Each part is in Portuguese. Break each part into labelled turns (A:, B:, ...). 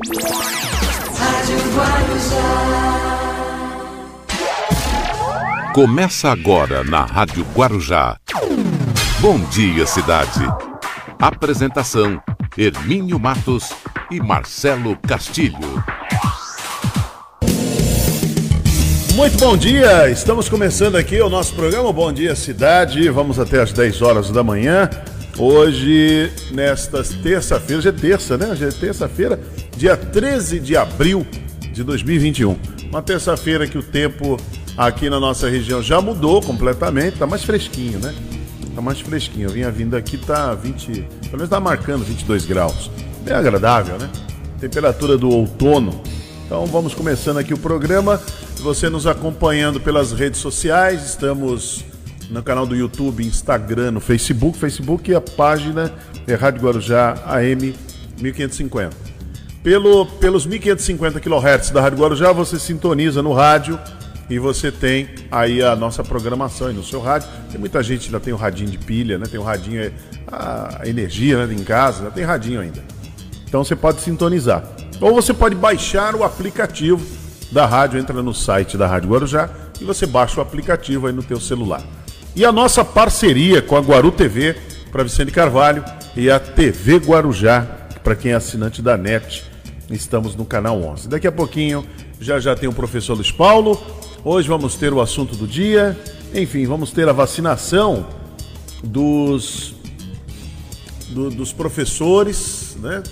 A: Rádio Guarujá.
B: Começa agora na Rádio Guarujá. Bom dia, cidade. Apresentação: Hermínio Matos e Marcelo Castilho.
C: Muito bom dia, estamos começando aqui o nosso programa Bom Dia Cidade. Vamos até às 10 horas da manhã. Hoje, nesta terça-feira, já é terça, né? Já é terça-feira, dia 13 de abril de 2021. Uma terça-feira que o tempo aqui na nossa região já mudou completamente, tá mais fresquinho, né? Tá mais fresquinho. Eu vinha vindo aqui, tá 20, pelo menos tá marcando 22 graus. Bem agradável, né? Temperatura do outono. Então vamos começando aqui o programa. Você nos acompanhando pelas redes sociais, estamos no canal do YouTube, Instagram, no Facebook. Facebook e a página é Rádio Guarujá AM 1550. Pelo, pelos 1550 kHz da Rádio Guarujá, você sintoniza no rádio e você tem aí a nossa programação aí no seu rádio. Tem muita gente ainda tem o radinho de pilha, né? Tem o radinho, é, a energia né? em casa, tem radinho ainda. Então você pode sintonizar. Ou você pode baixar o aplicativo da rádio, entra no site da Rádio Guarujá e você baixa o aplicativo aí no teu celular. E a nossa parceria com a Guaru TV para Vicente Carvalho e a TV Guarujá para quem é assinante da NET. Estamos no canal 11. Daqui a pouquinho já já tem o professor Luiz Paulo. Hoje vamos ter o assunto do dia. Enfim, vamos ter a vacinação dos do, dos professores, né?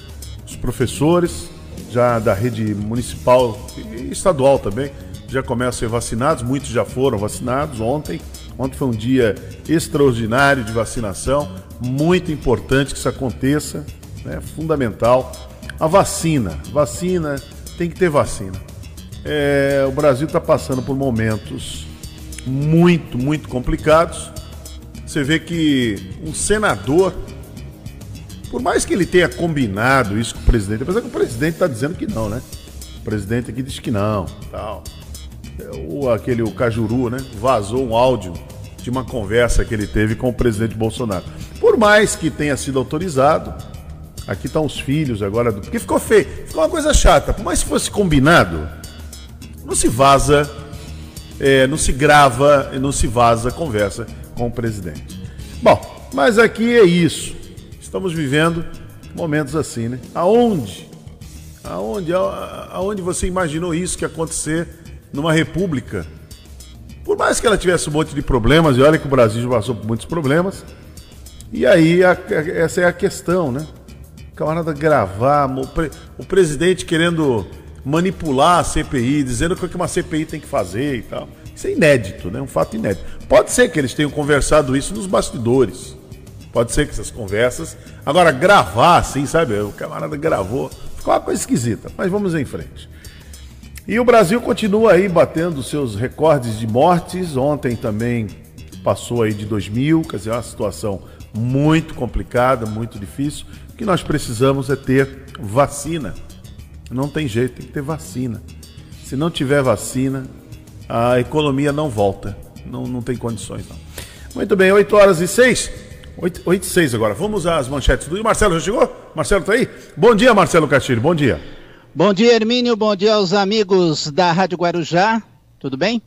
C: Os professores já da rede municipal e estadual também já começam a ser vacinados. Muitos já foram vacinados ontem. Ontem foi um dia extraordinário de vacinação, muito importante que isso aconteça, é né? fundamental. A vacina, vacina, tem que ter vacina. É, o Brasil está passando por momentos muito, muito complicados. Você vê que um senador, por mais que ele tenha combinado isso com o presidente, apesar que o presidente está dizendo que não, né? O presidente aqui diz que não, tal. O, aquele o Cajuru, né? Vazou um áudio de uma conversa que ele teve com o presidente Bolsonaro. Por mais que tenha sido autorizado, aqui estão os filhos agora. Porque ficou feio, ficou uma coisa chata. Por mais que fosse combinado, não se vaza, é, não se grava, não se vaza conversa com o presidente. Bom, mas aqui é isso. Estamos vivendo momentos assim, né? Aonde? Aonde? Aonde você imaginou isso que acontecer numa república? Por mais que ela tivesse um monte de problemas, e olha que o Brasil já passou por muitos problemas, e aí a, essa é a questão, né? Camarada gravar, o, pre, o presidente querendo manipular a CPI, dizendo o que uma CPI tem que fazer e tal. Isso é inédito, né? Um fato inédito. Pode ser que eles tenham conversado isso nos bastidores. Pode ser que essas conversas. Agora, gravar assim, sabe? O camarada gravou. Ficou uma coisa esquisita. Mas vamos em frente. E o Brasil continua aí batendo seus recordes de mortes. Ontem também passou aí de 2 mil, quer dizer, é uma situação muito complicada, muito difícil. O que nós precisamos é ter vacina. Não tem jeito, tem que ter vacina. Se não tiver vacina, a economia não volta. Não, não tem condições, não. Muito bem, 8 horas e 6. 8, 8 e 6 agora. Vamos às manchetes do. Marcelo já chegou? Marcelo tá aí? Bom dia, Marcelo Castilho. Bom dia.
D: Bom dia, Hermínio. Bom dia aos amigos da Rádio Guarujá. Tudo bem?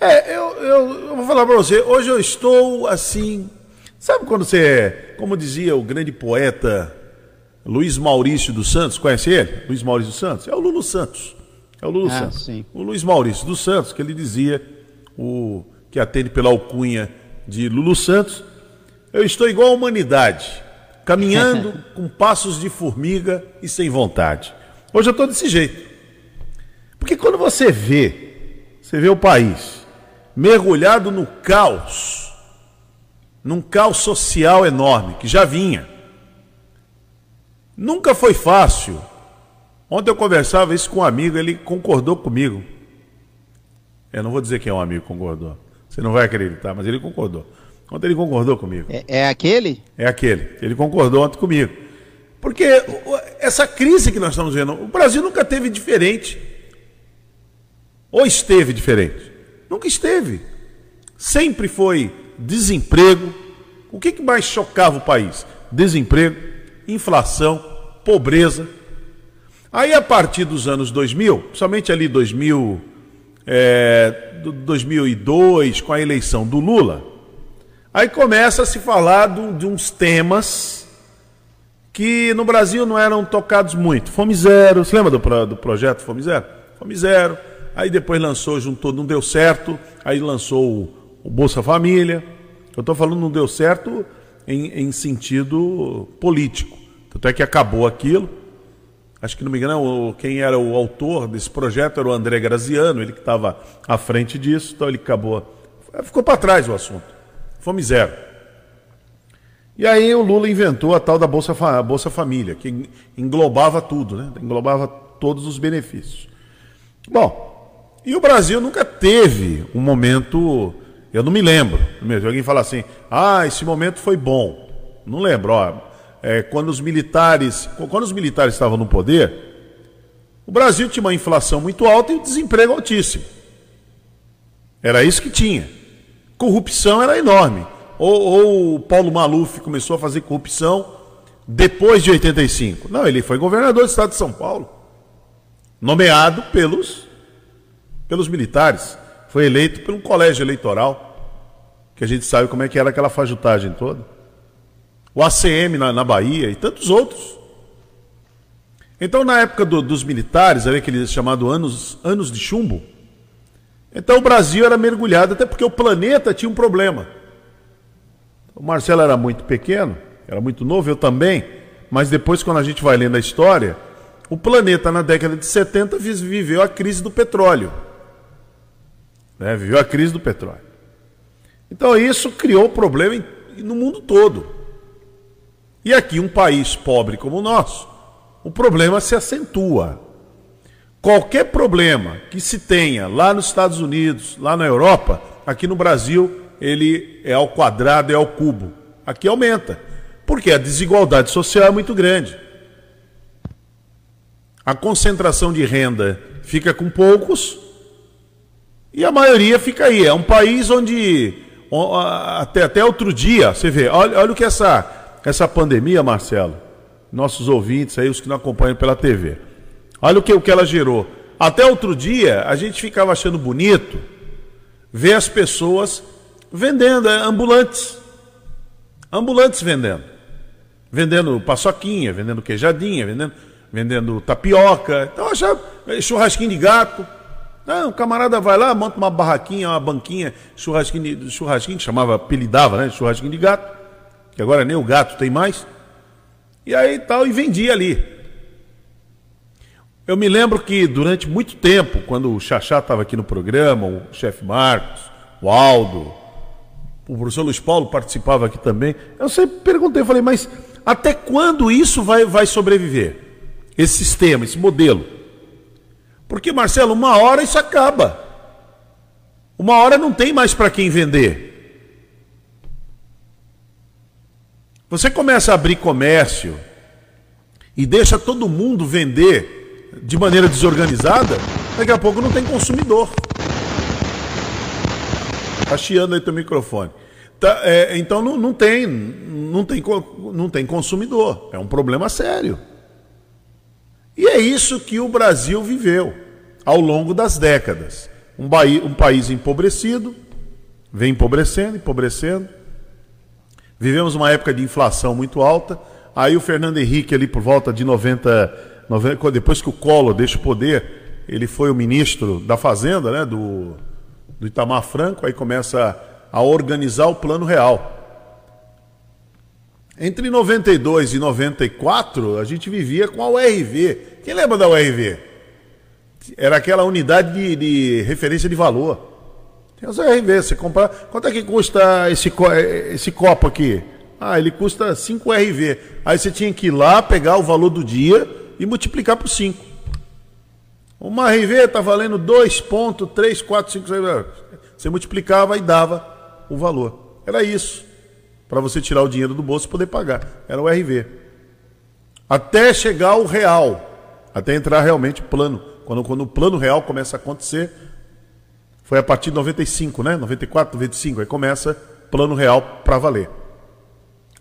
C: É, eu, eu, eu vou falar para você. Hoje eu estou assim. Sabe quando você, é, como dizia o grande poeta Luiz Maurício dos Santos, conhece ele? Luiz Maurício dos Santos? É o Lulu Santos. É o Lulu ah, Santos. Sim. O Luiz Maurício dos Santos, que ele dizia, o que atende pela alcunha de Lulu Santos, eu estou igual a humanidade, caminhando com passos de formiga e sem vontade. Hoje eu estou desse jeito. Porque quando você vê, você vê o país mergulhado no caos, num caos social enorme, que já vinha. Nunca foi fácil. Ontem eu conversava isso com um amigo, ele concordou comigo. Eu não vou dizer quem é um amigo que concordou. Você não vai acreditar, mas ele concordou. Ontem ele concordou comigo.
D: É, é aquele?
C: É aquele. Ele concordou ontem comigo. Porque essa crise que nós estamos vendo, o Brasil nunca teve diferente. Ou esteve diferente? Nunca esteve. Sempre foi desemprego. O que, mais chocava o país? Desemprego, inflação, pobreza. Aí, a partir dos anos 2000, somente ali 2000, é, 2002, com a eleição do Lula, aí começa a se falar de uns temas que no Brasil não eram tocados muito. Fome Zero, você lembra do, do projeto Fome Zero? Fome Zero, aí depois lançou, juntou, não deu certo, aí lançou o, Bolsa Família. Eu estou falando não deu certo em, em sentido político. Tanto é que acabou aquilo acho que não me engano, quem era o autor desse projeto era o André Graziano, ele que estava à frente disso, então ele acabou. Ficou para trás o assunto. Fome zero. E aí o Lula inventou a tal da Bolsa, Bolsa Família, que englobava tudo, né? englobava todos os benefícios. Bom, e o Brasil nunca teve um momento, eu não me lembro, mesmo, alguém fala assim, ah, esse momento foi bom. Não lembro, ó, é, quando os militares, quando os militares estavam no poder, o Brasil tinha uma inflação muito alta e o desemprego altíssimo. Era isso que tinha. Corrupção era enorme. Ou, ou o Paulo Maluf começou a fazer corrupção depois de 85. Não, ele foi governador do estado de São Paulo, nomeado pelos, pelos militares. Foi eleito um colégio eleitoral, que a gente sabe como é que era aquela fajutagem toda o ACM na, na Bahia e tantos outros. Então, na época do, dos militares, ali aquele chamado anos, anos de chumbo, então o Brasil era mergulhado, até porque o planeta tinha um problema. O Marcelo era muito pequeno, era muito novo, eu também, mas depois, quando a gente vai lendo a história, o planeta na década de 70 viveu a crise do petróleo. Né? Viveu a crise do petróleo. Então isso criou problema no mundo todo. E aqui, um país pobre como o nosso, o problema se acentua. Qualquer problema que se tenha lá nos Estados Unidos, lá na Europa, aqui no Brasil, ele é ao quadrado, é ao cubo. Aqui aumenta, porque a desigualdade social é muito grande. A concentração de renda fica com poucos e a maioria fica aí. É um país onde até, até outro dia, você vê, olha, olha o que essa essa pandemia, Marcelo, nossos ouvintes aí, os que não acompanham pela TV, olha o que, o que ela gerou. Até outro dia, a gente ficava achando bonito ver as pessoas vendendo, é, ambulantes. Ambulantes vendendo. Vendendo paçoquinha, vendendo queijadinha, vendendo, vendendo tapioca. Então, achava é, churrasquinho de gato. Não, o camarada vai lá, monta uma barraquinha, uma banquinha, churrasquinho, churrasquinho, chamava, apelidava, né? Churrasquinho de gato que agora nem o gato tem mais. E aí tal, e vendia ali. Eu me lembro que durante muito tempo, quando o Xaxá estava aqui no programa, o chefe Marcos, o Aldo, o professor Luiz Paulo participava aqui também, eu sempre perguntei, falei, mas até quando isso vai, vai sobreviver? Esse sistema, esse modelo? Porque, Marcelo, uma hora isso acaba. Uma hora não tem mais para quem vender. Você começa a abrir comércio e deixa todo mundo vender de maneira desorganizada, daqui a pouco não tem consumidor. Está chiando aí teu microfone. Tá, é, então não, não, tem, não, tem, não tem consumidor. É um problema sério. E é isso que o Brasil viveu ao longo das décadas. Um, um país empobrecido, vem empobrecendo, empobrecendo, Vivemos uma época de inflação muito alta. Aí o Fernando Henrique, ali por volta de 90, 90 depois que o Collor deixa o poder, ele foi o ministro da Fazenda, né, do, do Itamar Franco, aí começa a, organizar o Plano Real. Entre 92 e 94, a gente vivia com a URV. Quem lembra da URV? Era aquela unidade de, de referência de valor. Tem as RV, você compra. Quanto é que custa esse, esse copo aqui? Ah, ele custa 5 RV. Aí você tinha que ir lá, pegar o valor do dia e multiplicar por 5. Uma RV está valendo 2,345. Você multiplicava e dava o valor. Era isso. Para você tirar o dinheiro do bolso e poder pagar. Era o RV. Até chegar o real. Até entrar realmente plano. Quando, quando o plano real começa a acontecer, foi a partir de 95, né? 94, 95. Aí começa plano real para valer.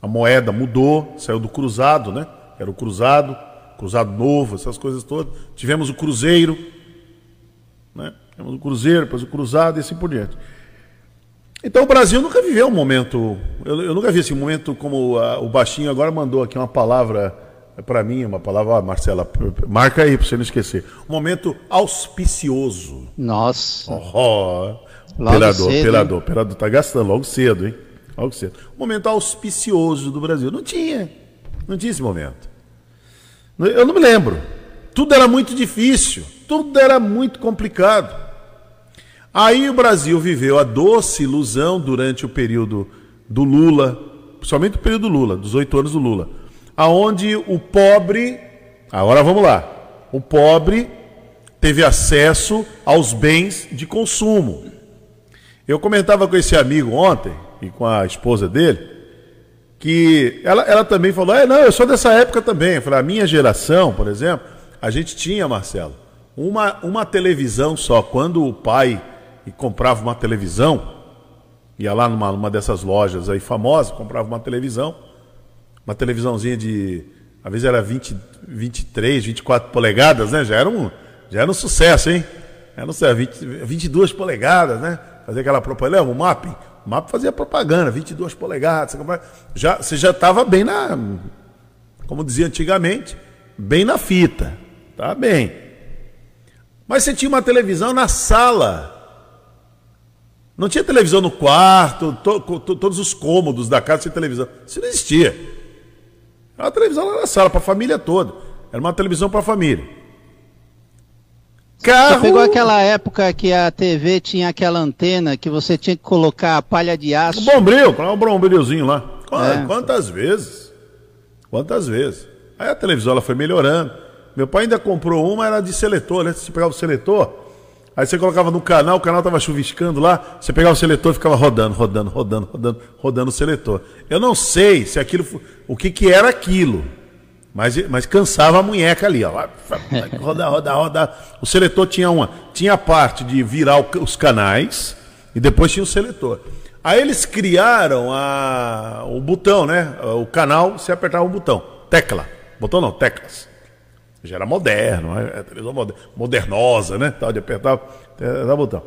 C: A moeda mudou, saiu do cruzado, né? Era o cruzado, Cruzado Novo, essas coisas todas. Tivemos o Cruzeiro, né? Tivemos o Cruzeiro, depois o Cruzado e assim por diante. Então o Brasil nunca viveu um momento. Eu, eu nunca vi esse assim, um momento como a, o Baixinho agora mandou aqui uma palavra para mim, uma palavra, ó, Marcela, marca aí para você não esquecer. Um momento auspicioso.
D: Nossa.
C: Oh, oh. Pelador, cedo, pelador, pelador, tá gastando logo cedo, hein? Logo cedo. Um momento auspicioso do Brasil. Não tinha. Não tinha esse momento. Eu não me lembro. Tudo era muito difícil. Tudo era muito complicado. Aí o Brasil viveu a doce ilusão durante o período do Lula, principalmente o período do Lula, dos oito anos do Lula, aonde o pobre, agora vamos lá, o pobre teve acesso aos bens de consumo. Eu comentava com esse amigo ontem e com a esposa dele que ela, ela também falou: é, não, eu sou dessa época também. Eu falei: a minha geração, por exemplo, a gente tinha, Marcelo, uma, uma televisão só. Quando o pai comprava uma televisão, ia lá numa, numa dessas lojas aí famosas, comprava uma televisão, uma televisãozinha de, às vezes era 20, 23, 24 polegadas, né? Já era um, já era um sucesso, hein? Era um sucesso, 20, 22 polegadas, né? Fazia aquela propaganda, o MAP, o MAP fazia propaganda, 22 polegadas, comprava, já, você já estava bem na, como dizia antigamente, bem na fita, tá bem. Mas você tinha uma televisão na sala, não tinha televisão no quarto, to, to, todos os cômodos da casa tinha televisão. Isso não existia. Era uma televisão lá na sala, para a família toda. Era uma televisão para a família.
D: Carro... Você pegou aquela época que a TV tinha aquela antena que você tinha que colocar a palha de aço.
C: Um bombril, um bombrilzinho lá. É. Quantas vezes? Quantas vezes? Aí a televisão ela foi melhorando. Meu pai ainda comprou uma, era de seletor, né? Você pegava o seletor, Aí você colocava no canal, o canal estava chuviscando lá, você pegava o seletor e ficava rodando, rodando, rodando, rodando, rodando o seletor. Eu não sei se aquilo, o que, que era aquilo, mas, mas cansava a munheca ali, ó. Rodar, rodar, rodar. O seletor tinha uma, tinha a parte de virar os canais e depois tinha o seletor. Aí eles criaram a, o botão, né? O canal, você apertava o botão, tecla. Botão não, teclas. Já era moderno, é, televisão modernosa, né? Tal de apertar, apertar o botão.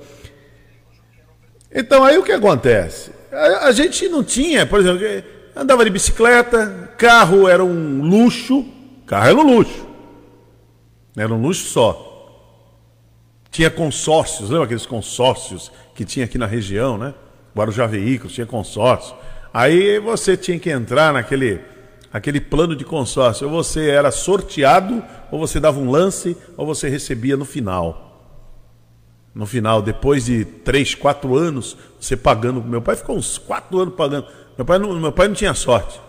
C: Então aí o que acontece? A, a, gente não tinha, por exemplo, andava de bicicleta, carro era um luxo, carro era um luxo. Era um luxo só. Tinha consórcios, lembra aqueles consórcios que tinha aqui na região, né? Guarujá Veículos, tinha consórcio. Aí você tinha que entrar naquele aquele plano de consórcio. Ou você era sorteado, ou você dava um lance, ou você recebia no final. No final, depois de três, quatro anos, você pagando. Meu pai ficou uns quatro anos pagando. Meu pai não, meu pai não tinha sorte.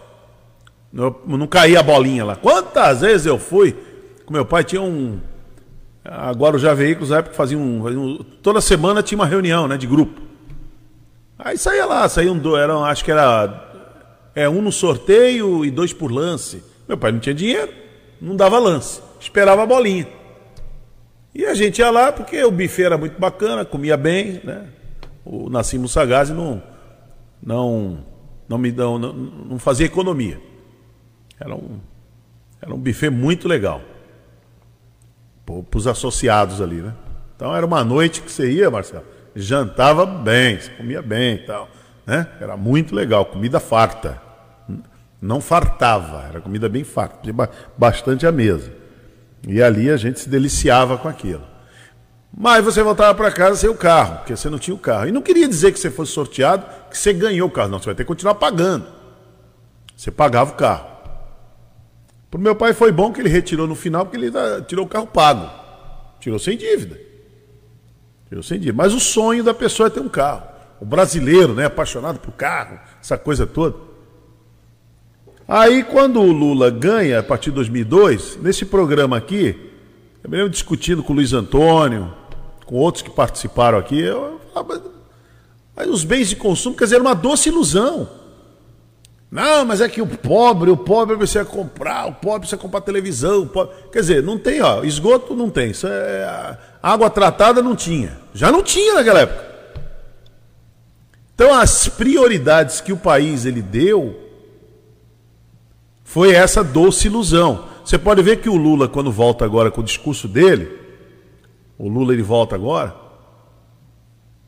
C: Não, não caía a bolinha lá. Quantas vezes eu fui com meu pai, tinha um. Agora já veículos, na época faziam um, Toda semana tinha uma reunião né, de grupo. Aí saía lá, saía um. Era, acho que era é um no sorteio e dois por lance. Meu pai não tinha dinheiro, não dava lance, esperava a bolinha. E a gente ia lá porque o buffet era muito bacana, comia bem, né? O Nassim Sagazzi não, não, não me dão, não, não fazia economia. Era um, era um buffet muito legal para os associados ali, né? Então era uma noite que você ia, Marcelo, jantava bem, comia bem e tal. Né? Era muito legal, comida farta. Não fartava, era comida bem farta, bastante à mesa. E ali a gente se deliciava com aquilo. Mas você voltava para casa sem o carro, porque você não tinha o carro. E não queria dizer que você fosse sorteado, que você ganhou o carro. Não, você vai ter que continuar pagando. Você pagava o carro. Para o meu pai foi bom que ele retirou no final, porque ele tirou o carro pago. Tirou sem dívida. Tirou sem dívida. Mas o sonho da pessoa é ter um carro o brasileiro, né, apaixonado por carro, essa coisa toda. Aí, quando o Lula ganha, a partir de 2002, nesse programa aqui, eu me lembro discutindo com o Luiz Antônio, com outros que participaram aqui, eu falava, mas os bens de consumo, quer dizer, era uma doce ilusão. Não, mas é que o pobre, o pobre precisa comprar, o pobre precisa comprar televisão. Pobre... Quer dizer, não tem, ó, esgoto não tem. Isso é... Água tratada não tinha. Já não tinha naquela época. Então as prioridades que o país ele deu foi essa doce ilusão. Você pode ver que o Lula, quando volta agora com o discurso dele, o Lula ele volta agora,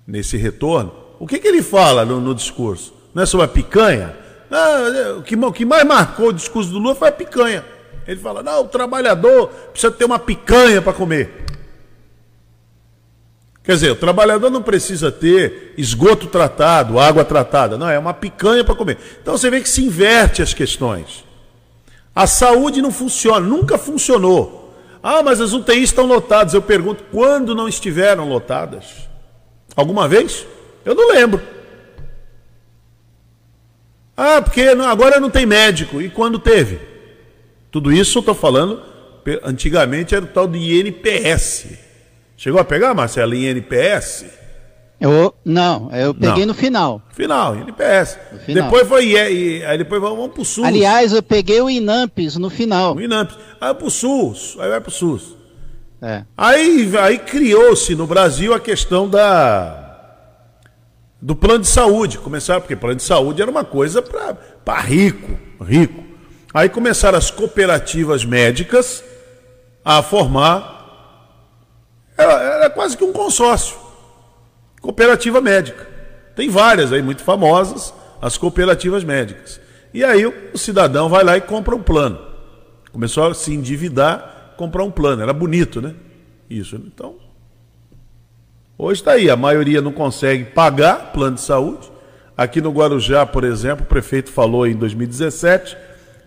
C: nesse retorno, o que, que ele fala no, no discurso? Não é sobre a picanha? Não, o, que, o que mais marcou o discurso do Lula foi a picanha. Ele fala: não, o trabalhador precisa ter uma picanha para comer. Quer dizer, o trabalhador não precisa ter esgoto tratado, água tratada, não, é uma picanha para comer. Então você vê que se inverte as questões. A saúde não funciona, nunca funcionou. Ah, mas as UTIs estão lotadas. Eu pergunto, quando não estiveram lotadas? Alguma vez? Eu não lembro. Ah, porque agora não tem médico. E quando teve? Tudo isso eu estou falando, antigamente era o tal de INPS. Chegou a pegar, Marcelo, INPS?
D: Eu, não, eu peguei não. no final.
C: Final, INPS. Final. Depois foi e, aí depois vamos pro SUS.
D: Aliás, eu peguei o INAMPS no final.
C: O INAMPS. Aí pro SUS, aí vai pro SUS. É. Aí, aí criou-se no Brasil a questão da do plano de saúde. Começaram, porque plano de saúde era uma coisa para rico, rico. Aí começaram as cooperativas médicas a formar. Era, era quase que um consórcio. Cooperativa médica. Tem várias aí, muito famosas, as cooperativas médicas. E aí o, cidadão vai lá e compra um plano. Começou a se endividar, comprar um plano. Era bonito, né? Isso. Então, Hoje está aí, a maioria não consegue pagar plano de saúde. Aqui no Guarujá, por exemplo, o prefeito falou em 2017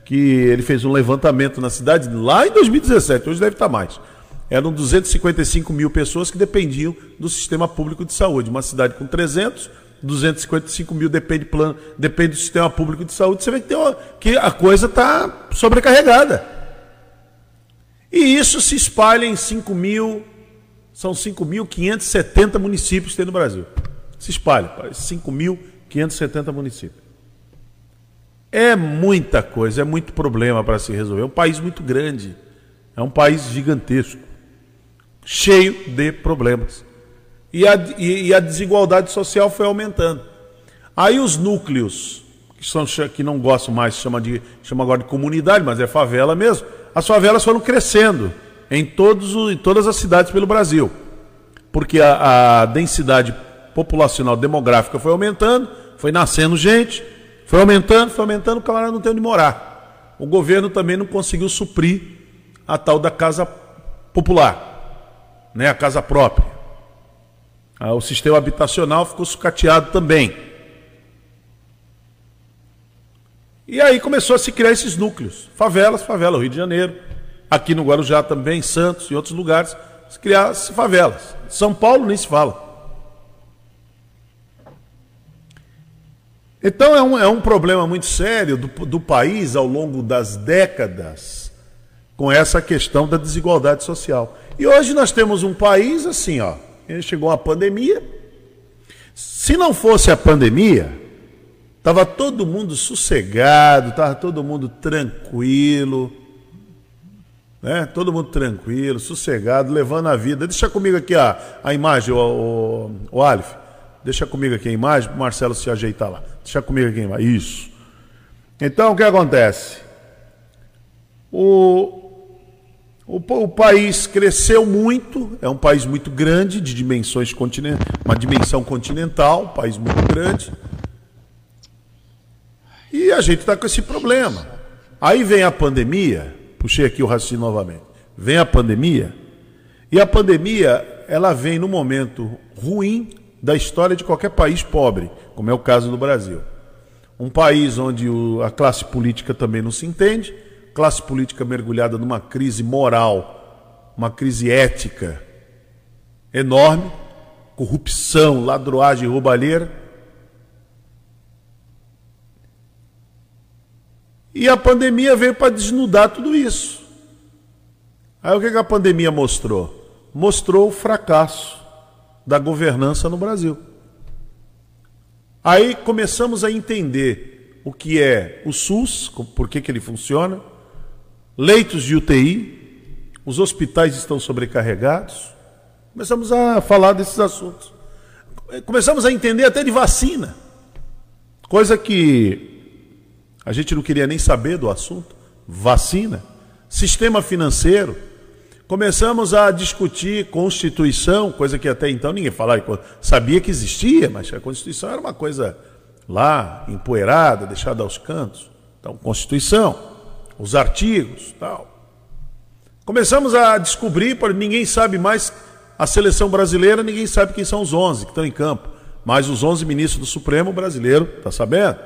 C: que ele fez um levantamento na cidade lá em 2017, hoje deve estar mais. Eram 255 mil pessoas que dependiam do sistema público de saúde. Uma cidade com 300, 255 mil depende, plano, depende do sistema público de saúde. Você vê que, uma, que a coisa está sobrecarregada. E isso se espalha em 5 mil são 5.570 municípios que tem no Brasil. Se espalha para 5.570 municípios. É muita coisa, é muito problema para se resolver. É um país muito grande, é um país gigantesco, cheio de problemas. E a, e, e a desigualdade social foi aumentando. Aí os núcleos, que, são, que não gostam mais, chama, de, chama agora de comunidade, mas é favela mesmo, as favelas foram crescendo em, todos, em todas as cidades pelo Brasil. Porque a, a densidade populacional demográfica foi aumentando, foi nascendo gente, foi aumentando, foi aumentando, o camarada não tem onde morar. O governo também não conseguiu suprir a tal da casa popular, né, a casa própria. Ah, o sistema habitacional ficou sucateado também. E aí começou a se criar esses núcleos. Favelas, favela, Rio de Janeiro, aqui no Guarujá também, Santos e outros lugares, se criasse favelas. São Paulo nem se fala. Então é um, é um problema muito sério do, do país ao longo das décadas com essa questão da desigualdade social. E hoje nós temos um país assim, ó, chegou a pandemia. Se não fosse a pandemia, estava todo mundo sossegado, estava todo mundo tranquilo né? Todo mundo tranquilo, sossegado, levando a vida. Deixa comigo aqui a, a imagem, o, o, o. Deixa comigo aqui a imagem o Marcelo se ajeitar lá. Deixa comigo aqui a imagem. Isso. Então, o que acontece? O, o, o, país cresceu muito, é um país muito grande, de dimensões continentais, uma dimensão continental, um país muito grande. E a gente está com esse problema. Aí vem a pandemia, puxei aqui o raciocínio novamente. Vem a pandemia, e a pandemia, ela vem no momento ruim da história de qualquer país pobre, como é o caso do Brasil. Um país onde a classe política também não se entende, classe política mergulhada numa crise moral, uma crise ética enorme, corrupção, ladroagem, roubalheira. E a pandemia veio para desnudar tudo isso. Aí o que a pandemia mostrou? Mostrou o fracasso da governança no Brasil. Aí começamos a entender o que é o SUS, por que, que ele funciona, leitos de UTI, os hospitais estão sobrecarregados. Começamos a falar desses assuntos. Começamos a entender até de vacina, coisa que a gente não queria nem saber do assunto. Vacina. sistema financeiro. Começamos a discutir Constituição, coisa que até então ninguém falava, sabia que existia, mas a Constituição era uma coisa lá, empoeirada, deixada aos cantos. Então, Constituição, os artigos, tal. Começamos a descobrir, ninguém sabe mais a seleção brasileira, ninguém sabe quem são os 11 que estão em campo. Mas os 11 ministros do Supremo brasileiro, está sabendo?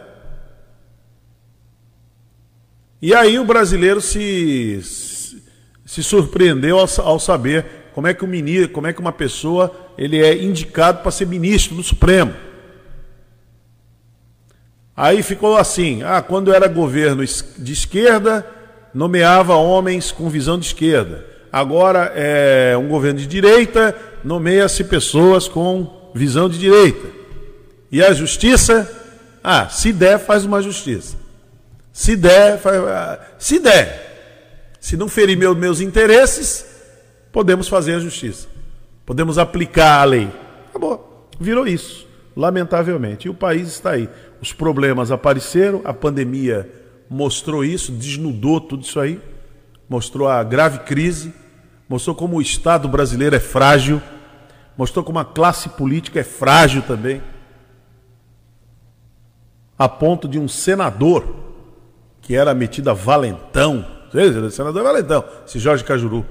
C: E aí o brasileiro se, se surpreendeu ao, ao saber como é que o ministro, como é que uma pessoa ele é indicado para ser ministro do Supremo. Aí ficou assim: ah, quando era governo de esquerda, nomeava homens com visão de esquerda. Agora é um governo de direita, nomeia-se pessoas com visão de direita. E a justiça, ah, se der, faz uma justiça. Se der, faz, ah, se der. Se não ferir meu, meus interesses, podemos fazer a justiça. Podemos aplicar a lei. Acabou. Virou isso, lamentavelmente. E o país está aí. Os problemas apareceram, a pandemia mostrou isso, desnudou tudo isso aí, mostrou a grave crise, mostrou como o Estado brasileiro é frágil, mostrou como a classe política é frágil também, a ponto de um senador que era metido a valentão, senador valentão, esse Jorge Cajuru,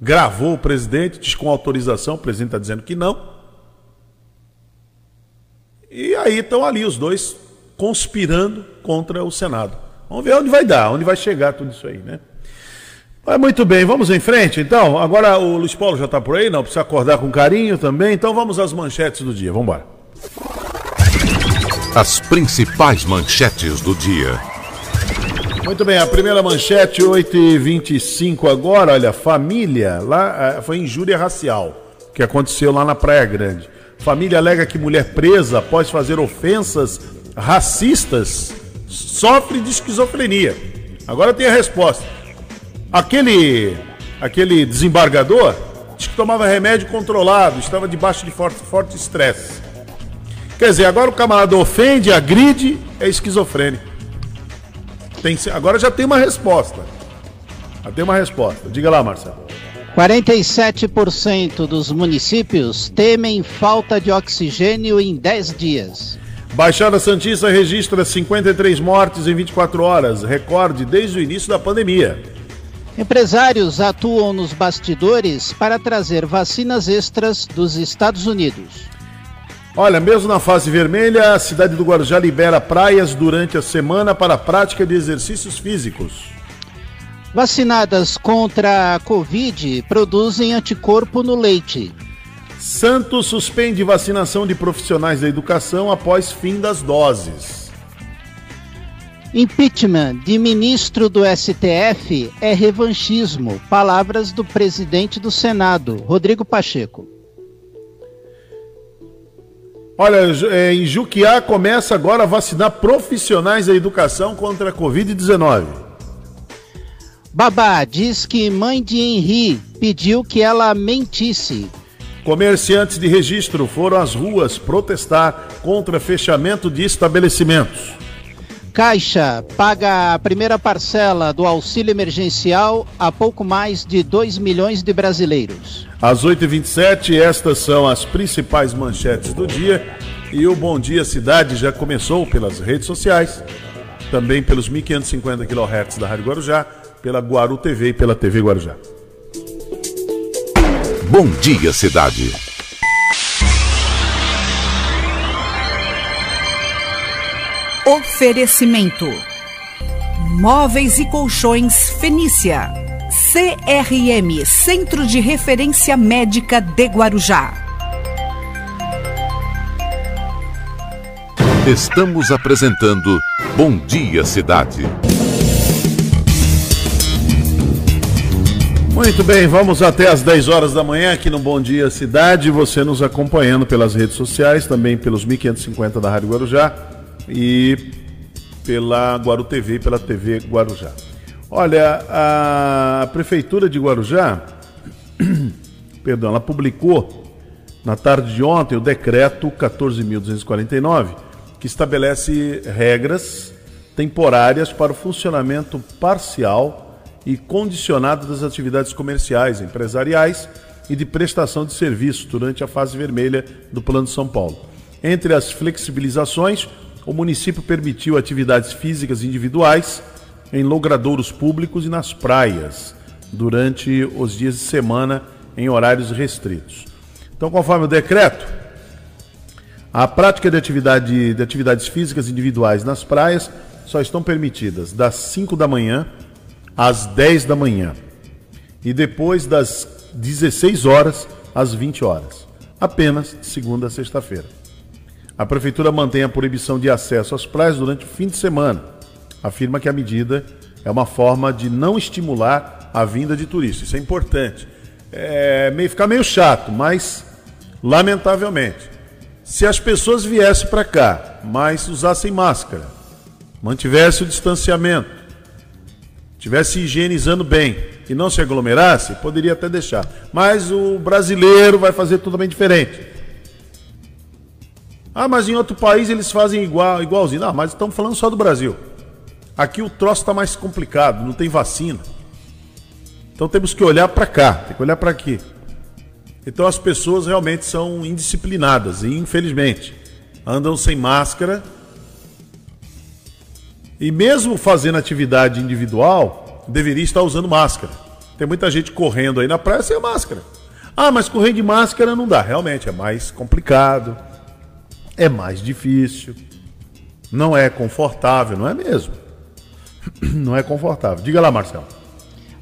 C: gravou o presidente, diz com autorização, o presidente está dizendo que não. E aí estão ali os dois conspirando contra o Senado. Vamos ver onde vai dar, onde vai chegar tudo isso aí, né? Mas muito bem, vamos em frente então. Agora o Luiz Paulo já está por aí, não? Precisa acordar com carinho também. Então vamos às manchetes do dia. Vamos embora.
B: As principais manchetes do dia.
C: Muito bem, a primeira manchete, 8h25 agora. Olha, família, lá eh, foi injúria racial que aconteceu lá na Praia Grande. Família alega que mulher presa após fazer ofensas racistas sofre de esquizofrenia. Agora tem a resposta. Aquele, aquele desembargador disse que tomava remédio controlado, estava debaixo de forte, forte estresse. Quer dizer, agora o camarada ofende, agride, é esquizofrênico. Tem, agora já tem uma resposta. Já tem uma resposta. Diga lá, Marcelo.
D: 47% dos municípios temem falta de oxigênio em 10 dias.
C: Baixada Santista registra 53 mortes em 24 horas, recorde desde o início da pandemia.
D: Empresários atuam nos bastidores para trazer vacinas extras dos Estados Unidos.
C: Olha, mesmo na fase vermelha, a cidade do Guarujá libera praias durante a semana para a prática de exercícios físicos.
D: Vacinadas contra a Covid produzem anticorpo no leite.
C: Santos suspende vacinação de profissionais da educação após fim das doses.
D: Impeachment de ministro do STF é revanchismo. Palavras do presidente do Senado, Rodrigo Pacheco.
C: Olha, é, em Juquiá começa agora a vacinar profissionais da educação contra a Covid-19.
D: Babá diz que mãe de Henri pediu que ela mentisse.
C: Comerciantes de registro foram às ruas protestar contra fechamento de estabelecimentos.
D: Caixa paga a primeira parcela do auxílio emergencial a pouco mais de 2 milhões de brasileiros.
C: Às 8h27, estas são as principais manchetes do dia. E o Bom Dia Cidade já começou pelas redes sociais, também pelos 1550 kHz da Rádio Guarujá, pela Guaru TV e pela TV Guarujá.
B: Bom Dia Cidade.
E: Oferecimento: Móveis e Colchões Fenícia. CRM Centro de Referência Médica de Guarujá.
B: Estamos apresentando Bom Dia Cidade.
C: Muito bem, vamos até às 10 horas da manhã aqui no Bom Dia Cidade. Você nos acompanhando pelas redes sociais, também pelos 1550 da Rádio Guarujá e pela Guaru TV e pela TV Guarujá. Olha, a Prefeitura de Guarujá, perdão, ela publicou na tarde de ontem o decreto 14.249, que estabelece regras temporárias para o funcionamento parcial e condicionado das atividades comerciais, empresariais e de prestação de serviço durante a fase vermelha do Plano São Paulo. Entre as flexibilizações, o município permitiu atividades físicas individuais em logradouros públicos e nas praias durante os dias de semana em horários restritos. Então, conforme o decreto, a prática de, atividade, de atividades físicas individuais nas praias só estão permitidas das 5 da manhã às 10 da manhã e depois das 16 horas às 20 horas, apenas segunda a sexta-feira. A prefeitura mantém a proibição de acesso às praias durante o fim de semana. Afirma que a medida é uma forma de não estimular a vinda de turistas. Isso é importante. É meio ficar meio chato, mas lamentavelmente, se as pessoas viessem para cá, mas usassem máscara, mantivesse o distanciamento, tivesse higienizando bem e não se aglomerasse, poderia até deixar. Mas o brasileiro vai fazer totalmente diferente. Ah, mas em outro país eles fazem igual, igualzinho. Não, mas estamos falando só do Brasil. Aqui o troço está mais complicado, não tem vacina. Então temos que olhar para cá, tem que olhar para aqui. Então as pessoas realmente são indisciplinadas e, infelizmente, andam sem máscara. E mesmo fazendo atividade individual, deveria estar usando máscara. Tem muita gente correndo aí na praia sem máscara. Ah, mas correr de máscara não dá. Realmente é mais complicado, é mais difícil, não é confortável, não é mesmo? Não é confortável. Diga lá, Marcelo.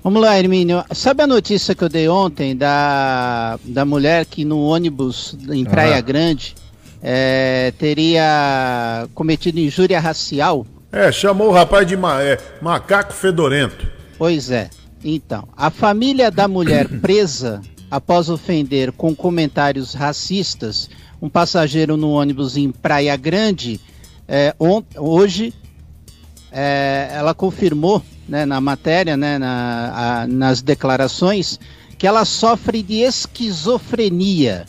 D: Vamos lá, Hermínio. Sabe a notícia que eu dei ontem da, da mulher que no ônibus em Praia Grande é, teria cometido injúria racial?
C: É, chamou o rapaz de ma é, macaco fedorento.
D: Pois é. Então, a família da mulher presa após ofender com comentários racistas um passageiro no ônibus em Praia Grande, é, hoje é, ela confirmou né, na matéria, né, na, a, nas declarações, que ela sofre de esquizofrenia.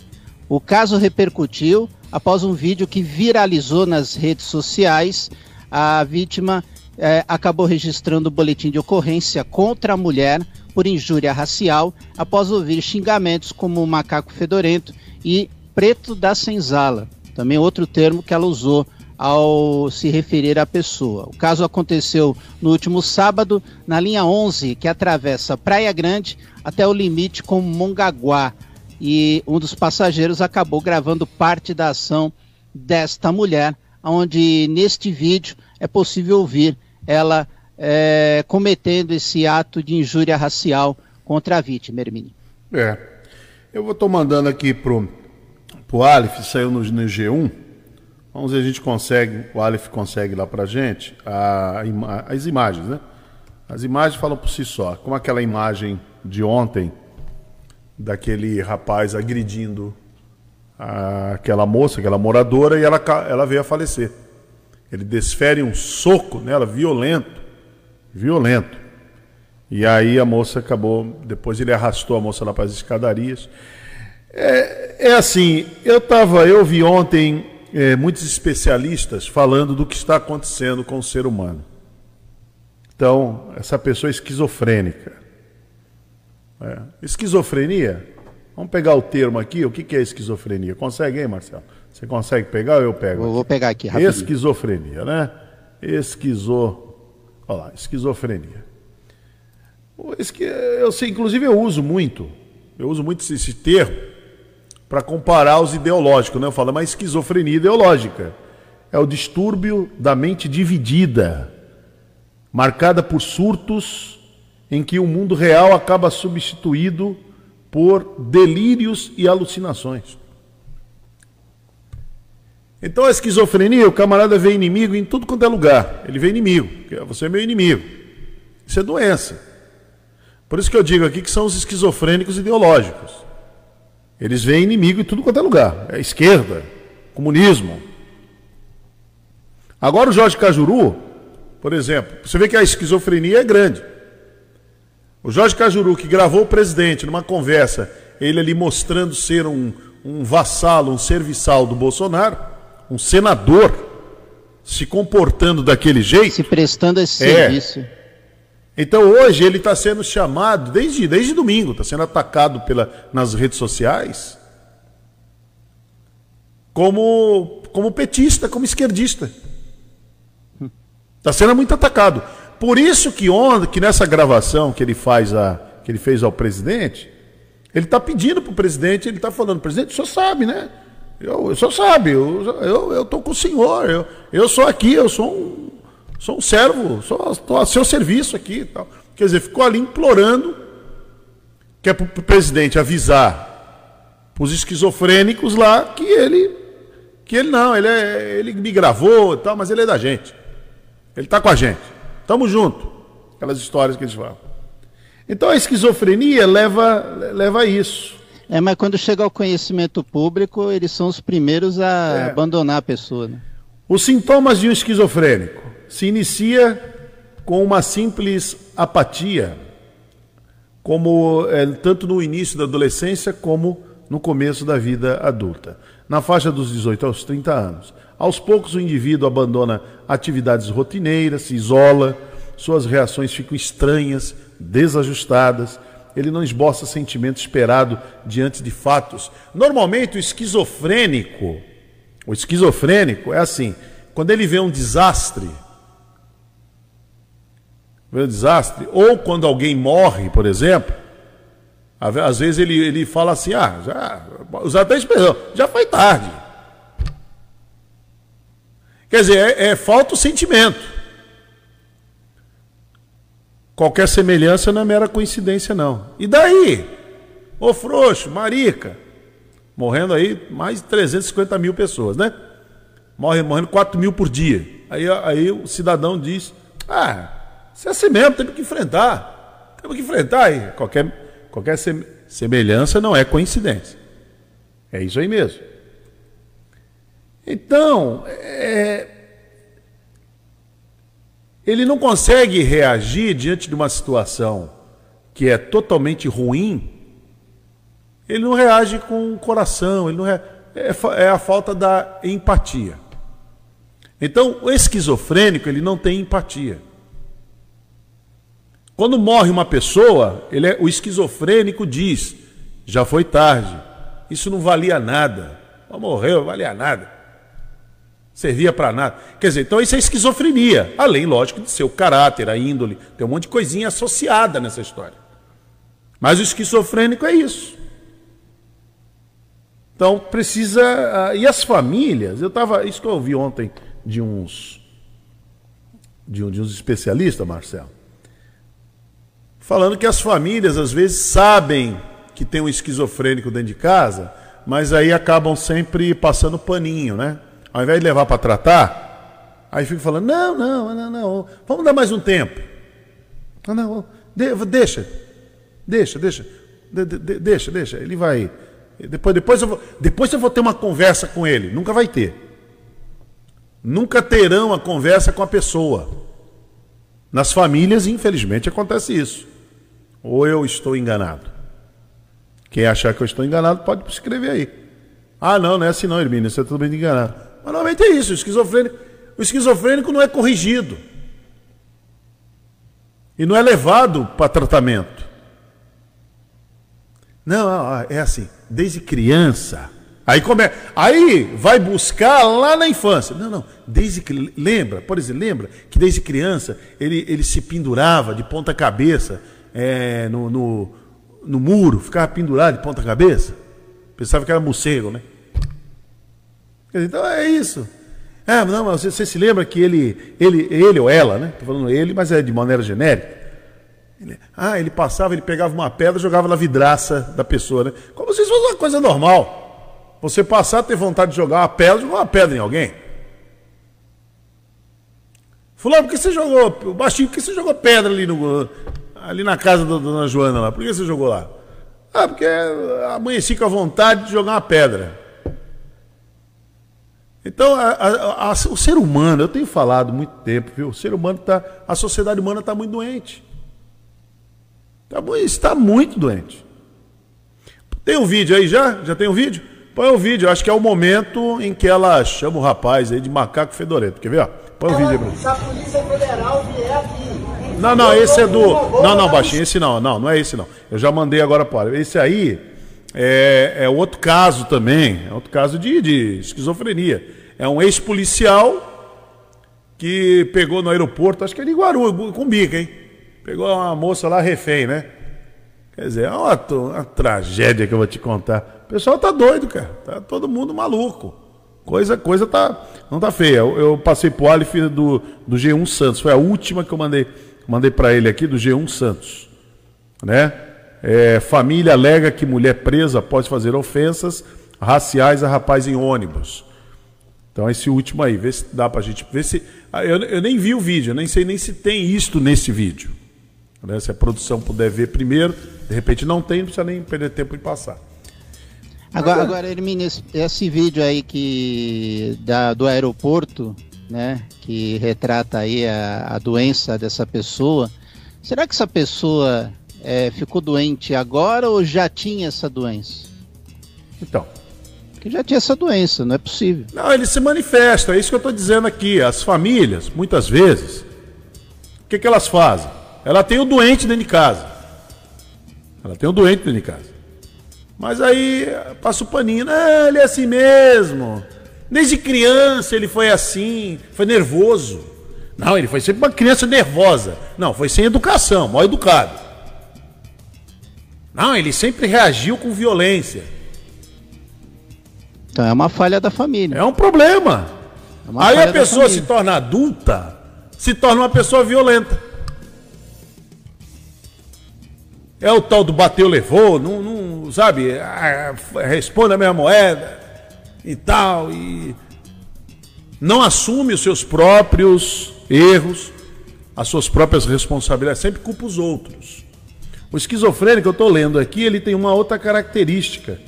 D: O caso repercutiu após um vídeo que viralizou nas redes sociais. A vítima é, acabou registrando o boletim de ocorrência contra a mulher por injúria racial após ouvir xingamentos como macaco fedorento e preto da senzala, também outro termo que ela usou ao se referir à pessoa. O caso aconteceu no último sábado, na linha 11, que atravessa Praia Grande até o limite com Mongaguá. E um dos passageiros acabou gravando parte da ação desta mulher, onde neste vídeo é possível ouvir ela é, cometendo esse ato de injúria racial contra a vítima, Hermine.
C: É. Eu vou estou mandando aqui pro, pro Aleph, saiu no, no G1 Vamos ver se a gente consegue, o Aleph consegue lá pra gente, a, a, as imagens, né? As imagens falam por si só. Como aquela imagem de ontem, daquele rapaz agredindo aquela moça, aquela moradora, e ela, ela veio a falecer. Ele desfere um soco nela, violento, violento. E aí a moça acabou, depois ele arrastou a moça lá para as escadarias. É, é assim, eu tava, eu vi ontem é, muitos especialistas falando do que está acontecendo com o ser humano. Então, essa pessoa é esquizofrênica. É. Esquizofrenia? Vamos pegar o termo aqui, o que, que é esquizofrenia? Consegue, hein, Marcelo? Você consegue pegar ou eu pego?
D: Vou, vou pegar aqui rapidinho.
C: Esquizofrenia, né? Esquizo... Olha lá, esquizofrenia. Eu sei, inclusive eu uso muito, eu uso muito esse termo para comparar os ideológicos, né? Eu falo, mas esquizofrenia ideológica é o distúrbio da mente dividida, marcada por surtos em que o mundo real acaba substituído por delírios e alucinações. Então a esquizofrenia, o camarada vê inimigo em tudo quanto é lugar. Ele vê inimigo, você é meu inimigo. Isso é doença. Por isso que eu digo aqui que são os esquizofrênicos ideológicos. Eles veem inimigo em tudo quanto é lugar. É esquerda, comunismo. Agora o Jorge Cajuru, por exemplo, você vê que a esquizofrenia é grande. O Jorge Cajuru, que gravou o presidente numa conversa, ele ali mostrando ser um, um vassalo, um serviçal do Bolsonaro, um senador, se comportando daquele jeito.
D: Se prestando esse é, serviço.
C: Então hoje ele está sendo chamado, desde, desde domingo, está sendo atacado pela, nas redes sociais como, como petista, como esquerdista. Está sendo muito atacado. Por isso que ontem, que nessa gravação que ele faz a, que ele fez ao presidente, ele está pedindo para o presidente, ele está falando, presidente, o senhor sabe, né? Eu, o senhor sabe, eu estou com o senhor, eu, eu sou aqui, eu sou um, sou um servo, estou a seu serviço aqui. Tal. Quer dizer, ficou ali implorando que é para o presidente avisar para os esquizofrênicos lá que ele, que ele não, ele, é, ele me gravou e tal, mas ele é da gente. Ele está com a gente. Tamo junto. Aquelas histórias que eles falam. Então a esquizofrenia leva, leva a isso.
D: É, mas quando chega ao conhecimento público, eles são os primeiros a é. abandonar a pessoa. Né?
C: Os sintomas de um esquizofrênico se inicia com uma simples apatia, como é, tanto no início da adolescência como no começo da vida adulta, na faixa dos 18 aos 30 anos. Aos poucos o indivíduo abandona atividades rotineiras, se isola, suas reações ficam estranhas, desajustadas, ele não esboça sentimento esperado diante de fatos. Normalmente o esquizofrênico, o esquizofrênico é assim, quando ele vê um desastre, vê um desastre, ou quando alguém morre, por exemplo, às vezes ele, ele fala assim, ah, já, usar até expressão, já foi tarde. Quer dizer, é, é falta o sentimento. Qualquer semelhança não é mera coincidência, não. E daí? Ô frouxo, marica. Morrendo aí mais de 350 mil pessoas, né? Morre, morrendo 4 mil por dia. Aí, aí o cidadão diz: Ah, isso é assim mesmo, temos que enfrentar. Temos que enfrentar aí. Qualquer, qualquer semelhança não é coincidência. É isso aí mesmo. Então, é, ele não consegue reagir diante de uma situação que é totalmente ruim, ele não reage com o coração, ele não é, é a falta da empatia. Então, o esquizofrênico, ele não tem empatia. Quando morre uma pessoa, ele é, o esquizofrênico diz: já foi tarde, isso não valia nada, morreu, valia nada servia para nada. Quer dizer, então isso é esquizofrenia. Além, lógico, de ser o caráter, a índole. Tem um monte de coisinha associada nessa história. Mas o esquizofrênico é isso. Então precisa. Uh, e as famílias? Eu estava. Isso que eu ouvi ontem de uns. De, um, de uns especialistas, Marcelo. Falando que as famílias às vezes sabem que tem um esquizofrênico dentro de casa, mas aí acabam sempre passando paninho, né? Ao invés de levar para tratar, aí fica falando: não, não, não, não, vamos dar mais um tempo. Não, deixa, deixa, deixa, deixa, deixa. Ele vai. Depois, depois, eu vou, depois eu vou ter uma conversa com ele. Nunca vai ter. Nunca terão a conversa com a pessoa. Nas famílias, infelizmente, acontece isso. Ou eu estou enganado. Quem achar que eu estou enganado pode escrever aí. Ah, não, não é assim não, Hermínio, você está bem enganado. Mas normalmente é isso, o esquizofrênico, o esquizofrênico não é corrigido. E não é levado para tratamento. Não, é assim, desde criança. Aí, come... aí vai buscar lá na infância. Não, não, desde que. Lembra, por exemplo, lembra que desde criança ele, ele se pendurava de ponta cabeça é, no, no, no muro, ficava pendurado de ponta cabeça? Pensava que era morcego, né? Então é isso. É, não, mas você, você, se lembra que ele, ele, ele ou ela, né? Estou falando ele, mas é de maneira genérica. Ele, ah, ele passava, ele pegava uma pedra jogava na vidraça da pessoa, né? Como se isso fosse uma coisa normal. Você passar, ter vontade de jogar uma pedra, jogar uma pedra em alguém. Fulano, por que você jogou, baixinho, por que você jogou pedra ali, no, ali na casa da dona Joana lá? Por que você jogou lá? Ah, porque amanheci com a vontade de jogar uma pedra. Então, a, a, a, o ser humano, eu tenho falado muito tempo, viu? O ser humano está. A sociedade humana está muito doente. Tá, está muito doente. Tem um vídeo aí já? Já tem um vídeo? Põe o um vídeo, acho que é o momento em que ela chama o rapaz aí de macaco fedorento. Quer ver? Ó? Põe o um vídeo aí, Bruno.
F: Se a Polícia Federal vier aqui
C: Não, não, esse é do. Não, não, baixinho, esse não, não, não é esse não. Eu já mandei agora para. Esse aí é, é outro caso também, é outro caso de, de esquizofrenia. É um ex-policial que pegou no aeroporto, acho que é de Guaru, com bica, hein? Pegou uma moça lá refém, né? Quer dizer, é uma, uma tragédia que eu vou te contar. O pessoal tá doido, cara. Tá todo mundo maluco. Coisa, coisa tá, não tá feia. Eu, eu passei pro Alif do, do G1 Santos. Foi a última que eu mandei, mandei para ele aqui do G1 Santos, né? É, família alega que mulher presa pode fazer ofensas raciais a rapaz em ônibus. Então esse último aí, vê se dá pra gente ver se ah, eu, eu nem vi o vídeo, eu nem sei nem se tem isto nesse vídeo. Né? Se a produção puder ver primeiro, de repente não tem, não precisa nem perder tempo em passar.
D: Agora, agora Hermínio, esse, vídeo aí que da, do aeroporto, né, que retrata aí a, a doença dessa pessoa, será que essa pessoa é, ficou doente agora ou já tinha essa doença?
C: Então.
D: Que já tinha essa doença, não é possível.
C: Não, ele se manifesta, é isso que eu estou dizendo aqui. As famílias, muitas vezes, o que, que elas fazem? Ela tem o doente dentro de casa. Ela tem o doente dentro de casa. Mas aí passa o paninho, não, ele é assim mesmo. Desde criança ele foi assim, foi nervoso. Não, ele foi sempre uma criança nervosa. Não, foi sem educação, mal educado. Não, ele sempre reagiu com violência.
D: Então é uma falha da família.
C: É um problema. É Aí a pessoa se torna adulta, se torna uma pessoa violenta. É o tal do bateu, levou, não, não sabe, responde a mesma moeda e tal, e não assume os seus próprios erros, as suas próprias responsabilidades, sempre culpa os outros. O esquizofrênico, eu estou lendo aqui, ele tem uma outra característica.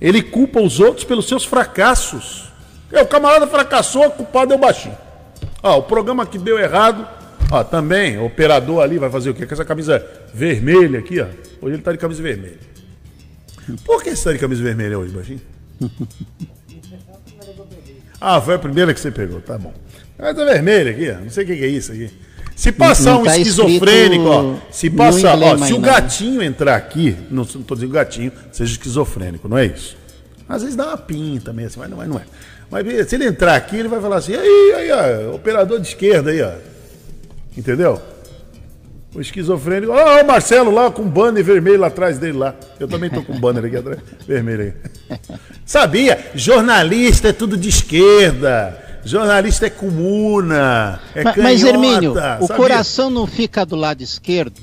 C: Ele culpa os outros pelos seus fracassos. É, o camarada fracassou, o culpado é o baixinho. Ó, o programa que deu errado, ó, também, o operador ali vai fazer o quê? Com essa camisa vermelha aqui, ó. Hoje ele tá de camisa vermelha. Por que você tá de camisa vermelha hoje, baixinho? Ah, foi a primeira que você pegou, tá bom. Camisa vermelha aqui, ó. Não sei o que é isso aqui. Se passar não um tá esquizofrênico, ó, se passar, ó, se o gatinho entrar aqui, não estou dizendo gatinho, seja esquizofrênico, não é isso? Às vezes dá uma pinta mesmo, mas não, mas não é. Mas se ele entrar aqui, ele vai falar assim, aí, aí, ó, operador de esquerda aí, ó. Entendeu? O esquizofrênico, ó, o Marcelo lá com um banner vermelho lá atrás dele lá. Eu também tô com um banner aqui atrás, vermelho aí. Sabia? Jornalista é tudo de esquerda. Jornalista é comuna, é
D: mas,
C: canhota,
D: mas Hermínio, o sabia? coração não fica do lado esquerdo?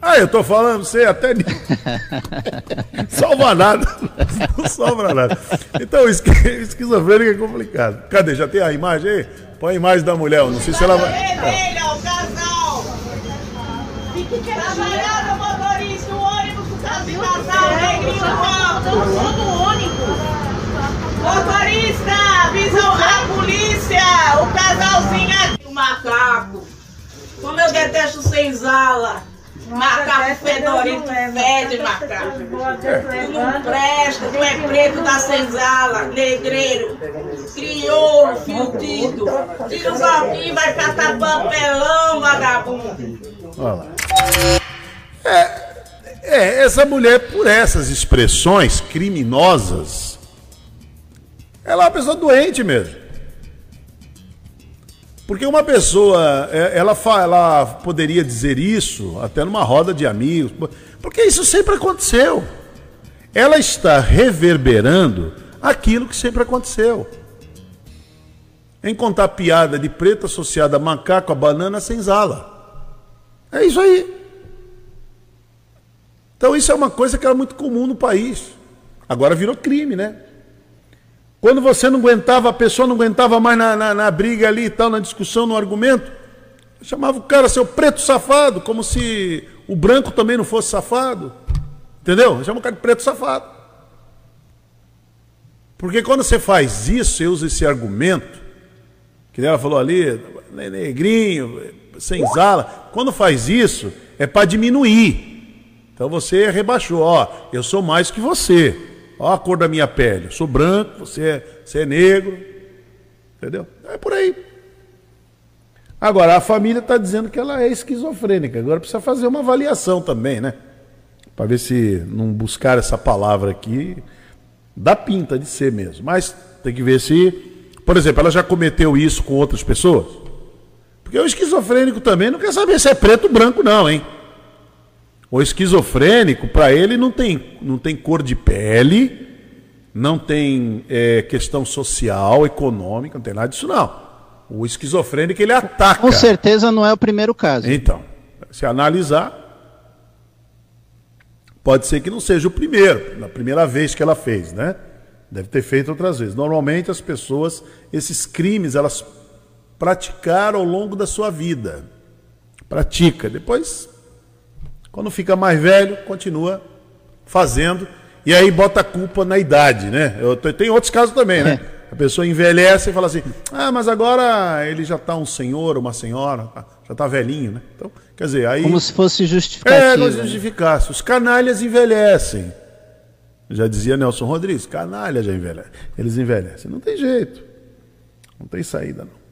C: Ah, eu tô falando, você até. salva nada. Não salva nada. Então, esquizofrênico é complicado. Cadê? Já tem a imagem aí? Põe a imagem da mulher, não sei se ela vai.
F: Vermelha, o casal! Trabalhando motorista, o ônibus, o casal, negrinho alto. do ônibus. Motorista, avisa a polícia, o casalzinho aqui. O macaco. Como eu detesto senzala. Macaco fedorento, fede macaco. Tu não presta, tu é preto da senzala, negreiro, crioulo, filtido. Tira o saltinho, vai catar papelão, vagabundo. Olha lá.
C: É, é, essa mulher, por essas expressões criminosas, ela é uma pessoa doente mesmo. Porque uma pessoa, é, ela, ela poderia dizer isso até numa roda de amigos, porque isso sempre aconteceu. Ela está reverberando aquilo que sempre aconteceu. Em contar piada de preto associada a macaco, a banana, sem zala. É isso aí. Então isso é uma coisa que era muito comum no país. Agora virou crime, né? Quando você não aguentava, a pessoa não aguentava mais na, na, na briga ali e tal, na discussão, no argumento, chamava o cara seu preto safado, como se o branco também não fosse safado. Entendeu? Chama o cara de preto safado. Porque quando você faz isso, você usa esse argumento, que ela falou ali, negrinho, sem zala. Quando faz isso, é para diminuir. Então você rebaixou, ó, eu sou mais que você. Olha a cor da minha pele. Eu sou branco, você é, você é negro. Entendeu? É por aí. Agora, a família está dizendo que ela é esquizofrênica. Agora precisa fazer uma avaliação também, né? Para ver se não buscar essa palavra aqui dá pinta de ser mesmo. Mas tem que ver se, por exemplo, ela já cometeu isso com outras pessoas. Porque o esquizofrênico também não quer saber se é preto ou branco, não, hein? O esquizofrênico, para ele, não tem, não tem cor de pele, não tem é, questão social, econômica, não tem nada disso, não. O esquizofrênico, ele ataca.
D: Com certeza não é o primeiro caso.
C: Então, se analisar, pode ser que não seja o primeiro, na primeira vez que ela fez, né? Deve ter feito outras vezes. Normalmente as pessoas, esses crimes, elas praticaram ao longo da sua vida. Pratica. Depois, quando fica mais velho, continua fazendo. E aí bota a culpa na idade, né? Eu, tem outros casos também, né? É. A pessoa envelhece e fala assim: ah, mas agora ele já está um senhor, uma senhora, tá, já está velhinho, né? Então, quer dizer, aí.
D: Como se fosse justificativo.
C: É, como se justificasse. Os canalhas envelhecem. Já dizia Nelson Rodrigues: canalha já envelhece. Eles envelhecem. Não tem jeito. Não tem saída, não.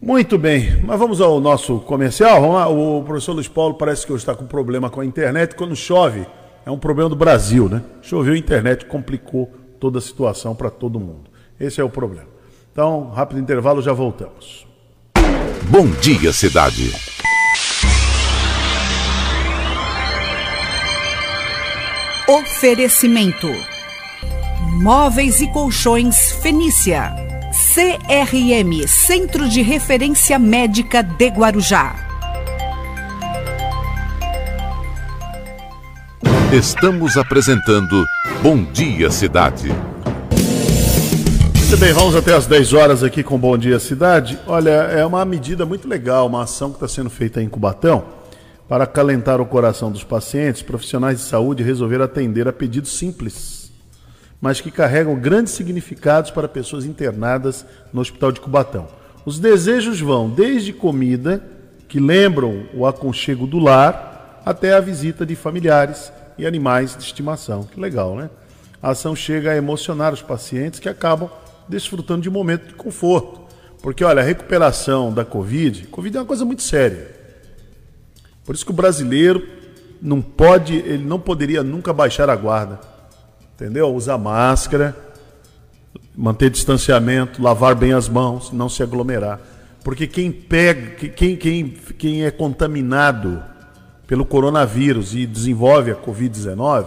C: Muito bem, mas vamos ao nosso comercial. Vamos lá. O professor Luiz Paulo parece que hoje está com problema com a internet. Quando chove, é um problema do Brasil, né? Choveu a internet, complicou toda a situação para todo mundo. Esse é o problema. Então, rápido intervalo, já voltamos.
B: Bom dia, cidade.
E: Oferecimento: Móveis e Colchões Fenícia. CRM Centro de Referência Médica de Guarujá.
B: Estamos apresentando Bom Dia Cidade.
C: Muito bem, vamos até as 10 horas aqui com Bom Dia Cidade. Olha, é uma medida muito legal, uma ação que está sendo feita em Cubatão para acalentar o coração dos pacientes, profissionais de saúde resolveram atender a pedidos simples, mas que carregam grandes significados para pessoas internadas no Hospital de Cubatão. Os desejos vão desde comida, que lembram o aconchego do lar, até a visita de familiares e animais de estimação. Que legal, né? A ação chega a emocionar os pacientes que acabam desfrutando de um momento de conforto. Porque, olha, a recuperação da Covid, Covid é uma coisa muito séria. Por isso que o brasileiro não pode, ele não poderia nunca baixar a guarda. Entendeu? Usar máscara, manter distanciamento, lavar bem as mãos, não se aglomerar. Porque quem pega, quem, quem, quem é contaminado pelo coronavírus e desenvolve a Covid-19,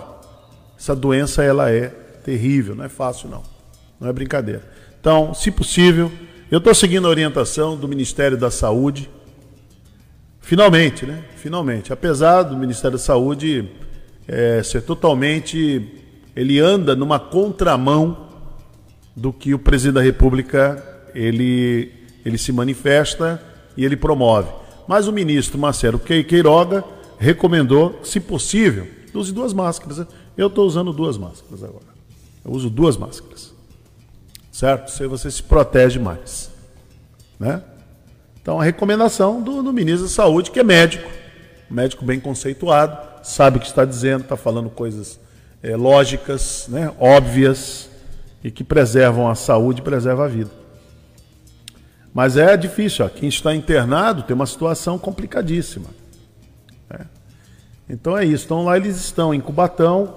C: essa doença ela é terrível, não é fácil não. Não é brincadeira. Então, se possível, eu estou seguindo a orientação do Ministério da Saúde. Finalmente, né? Finalmente. Apesar do Ministério da Saúde é, ser totalmente. Ele anda numa contramão do que o presidente da República ele, ele se manifesta e ele promove. Mas o ministro Marcelo Queiroga recomendou, se possível, use duas máscaras. Eu estou usando duas máscaras agora. Eu uso duas máscaras certo? Se você se protege mais, né? Então a recomendação do, do ministro da Saúde, que é médico, médico bem conceituado, sabe o que está dizendo, está falando coisas é, lógicas, né, óbvias e que preservam a saúde preservam a vida. Mas é difícil, ó. quem está internado tem uma situação complicadíssima. Né? Então é isso. Então lá eles estão em Cubatão,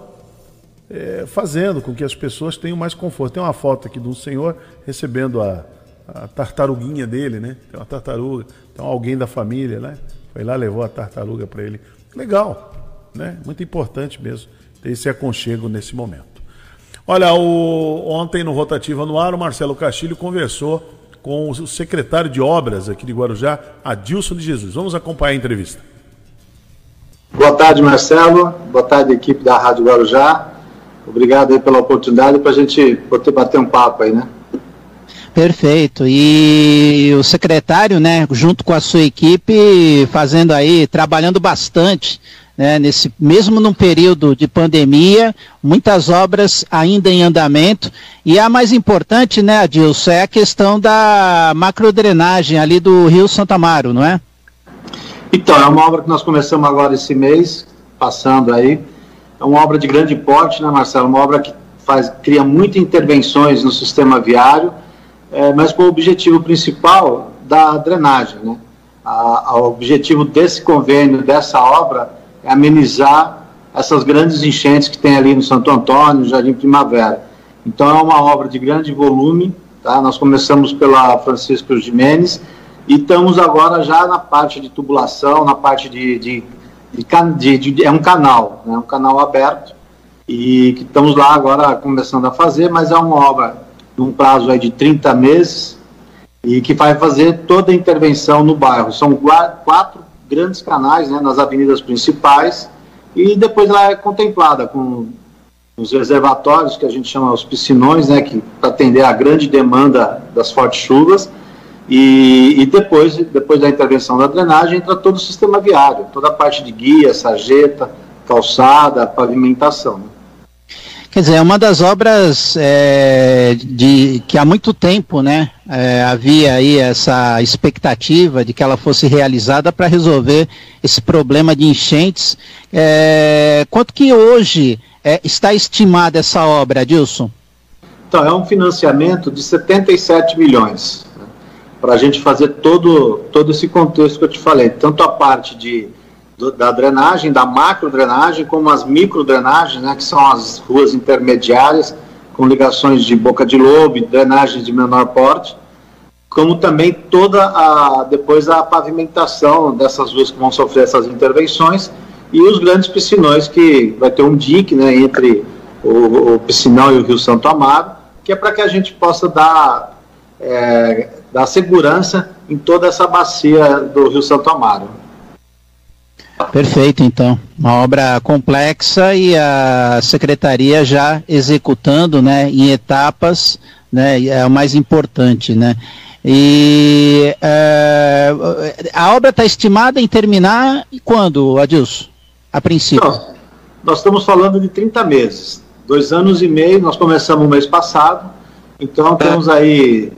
C: é, fazendo com que as pessoas tenham mais conforto. Tem uma foto aqui de um senhor recebendo a, a tartaruguinha dele, né? Tem uma tartaruga, então alguém da família, né? Foi lá, levou a tartaruga para ele. Legal, né? Muito importante mesmo esse aconchego nesse momento. Olha, o, ontem no Rotativa no Ar, o Marcelo Castilho conversou com o secretário de Obras aqui de Guarujá, Adilson de Jesus. Vamos acompanhar a entrevista.
G: Boa tarde, Marcelo. Boa tarde, equipe da Rádio Guarujá. Obrigado aí pela oportunidade para a gente poder bater um papo aí, né?
D: Perfeito. E o secretário, né, junto com a sua equipe, fazendo aí, trabalhando bastante, né, nesse mesmo num período de pandemia, muitas obras ainda em andamento. E a mais importante, né, Adilson, é a questão da macrodrenagem ali do Rio Santa Amaro, não é?
G: Então, é uma obra que nós começamos agora esse mês, passando aí. É uma obra de grande porte, né, Marcelo? Uma obra que faz, cria muitas intervenções no sistema viário, é, mas com o objetivo principal da drenagem. Né? A, o objetivo desse convênio, dessa obra, amenizar essas grandes enchentes que tem ali no Santo Antônio, no Jardim Primavera. Então é uma obra de grande volume, tá? nós começamos pela Francisco Jimenez e estamos agora já na parte de tubulação, na parte de, de, de, de é um canal, né? um canal aberto, e que estamos lá agora começando a fazer, mas é uma obra de um prazo aí de 30 meses e que vai fazer toda a intervenção no bairro. São quatro grandes canais né, nas avenidas principais e depois ela é contemplada com os reservatórios que a gente chama os piscinões, né, que para atender a grande demanda das fortes chuvas e, e, depois, depois da intervenção da drenagem entra todo o sistema viário, toda a parte de guia, sarjeta, calçada, pavimentação.
D: Quer dizer, é uma das obras é, de que há muito tempo, né, é, havia aí essa expectativa de que ela fosse realizada para resolver esse problema de enchentes. É, quanto que hoje é, está estimada essa obra, Adilson?
G: Então, é um financiamento de 77 milhões né, para a gente fazer todo, todo esse contexto que eu te falei, tanto a parte de do, da drenagem, da macro drenagem, como as micro drenagens, né, que são as ruas intermediárias, com ligações de boca de lobo, drenagens de menor porte, como também toda a, depois a pavimentação dessas ruas que vão sofrer essas intervenções, e os grandes piscinões, que vai ter um dique né, entre o, o piscinão e o Rio Santo Amaro, que é para que a gente possa dar, é, dar segurança em toda essa bacia do Rio Santo Amaro.
D: Perfeito, então. Uma obra complexa e a secretaria já executando, né, em etapas, né, é o mais importante, né. E é, a obra está estimada em terminar quando, Adilson? A princípio? Nós,
G: nós estamos falando de 30 meses. Dois anos e meio, nós começamos no mês passado, então temos aí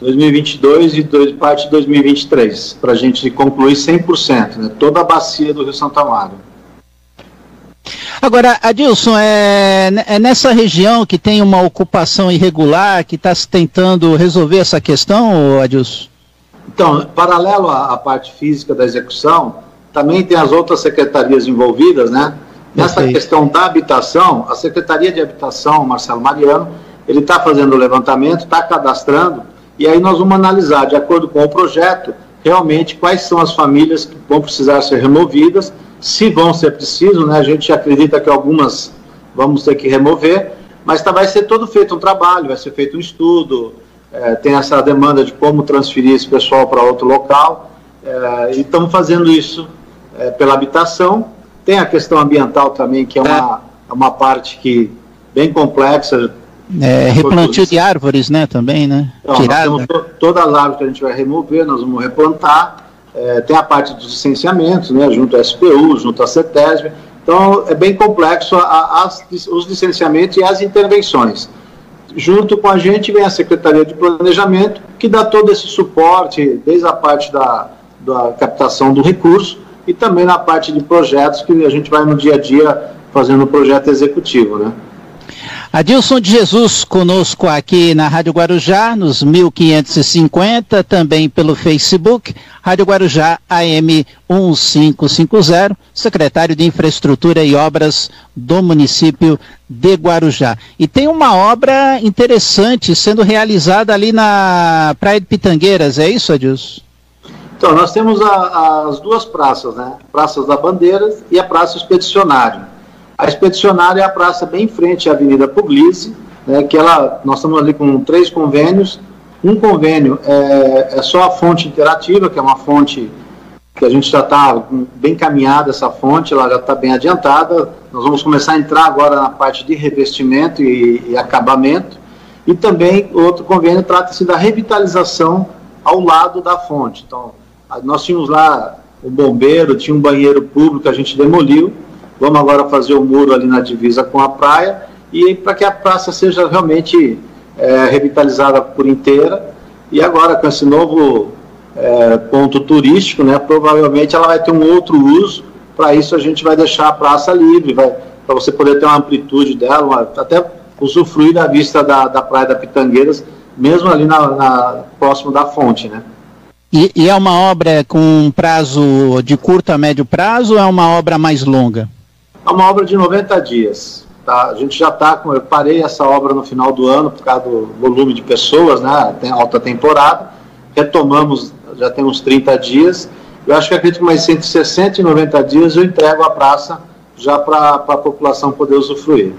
G: 2022 e dois, parte de 2023, para a gente concluir 100%, né, toda a bacia do Rio Santo Amaro.
D: Agora, Adilson, é, é nessa região que tem uma ocupação irregular, que está se tentando resolver essa questão, Adilson?
G: Então, paralelo à, à, parte física da execução, também tem as outras secretarias envolvidas, né? Nessa Perfeito. questão da habitação, a Secretaria de Habitação, Marcelo Mariano, ele está fazendo o levantamento, está cadastrando e aí nós vamos analisar, de acordo com o projeto, realmente quais são as famílias que vão precisar ser removidas, se vão ser preciso, né? A gente acredita que algumas vamos ter que remover, mas tá, vai ser todo feito um trabalho, vai ser feito um estudo, é, tem essa demanda de como transferir esse pessoal para outro local, é, e estamos fazendo isso é, pela habitação. Tem a questão ambiental também, que é uma, é uma parte que bem complexa,
D: é, replantio de árvores, né, também, né?
G: Então, Tirada. Nós temos todas as árvores que a gente vai remover, nós vamos replantar. É, tem a parte dos licenciamentos, né, junto à SPU, junto à CETESB. Então, é bem complexo a, a, os licenciamentos e as intervenções. Junto com a gente vem a Secretaria de Planejamento, que dá todo esse suporte, desde a parte da, da captação do recurso e também na parte de projetos, que a gente vai no dia a dia fazendo o projeto executivo, né?
D: Adilson de Jesus conosco aqui na Rádio Guarujá, nos 1550, também pelo Facebook, Rádio Guarujá AM 1550, secretário de Infraestrutura e Obras do município de Guarujá. E tem uma obra interessante sendo realizada ali na Praia de Pitangueiras, é isso, Adilson?
G: Então, nós temos a, as duas praças, né? Praças da Bandeiras e a Praça Expedicionário. A expedicionária é a praça bem em frente à Avenida Puglisi, né, que ela, nós estamos ali com três convênios. Um convênio é, é só a fonte interativa, que é uma fonte que a gente já está bem caminhada, essa fonte, ela já está bem adiantada. Nós vamos começar a entrar agora na parte de revestimento e, e acabamento. E também outro convênio trata-se da revitalização ao lado da fonte. Então, nós tínhamos lá o bombeiro, tinha um banheiro público, a gente demoliu Vamos agora fazer o muro ali na divisa com a praia e para que a praça seja realmente é, revitalizada por inteira. E agora com esse novo é, ponto turístico, né, provavelmente ela vai ter um outro uso. Para isso a gente vai deixar a praça livre, para você poder ter uma amplitude dela, uma, até usufruir da vista da, da praia da Pitangueiras, mesmo ali na, na próximo da fonte, né?
D: E, e, é uma obra com um prazo de curto a médio prazo ou é uma obra mais longa?
G: É uma obra de 90 dias. Tá? A gente já está com. Eu parei essa obra no final do ano por causa do volume de pessoas, né? Tem alta temporada. Retomamos, já tem uns 30 dias. Eu acho que acredito que mais entre 60 e 90 dias eu entrego a praça já para a população poder usufruir.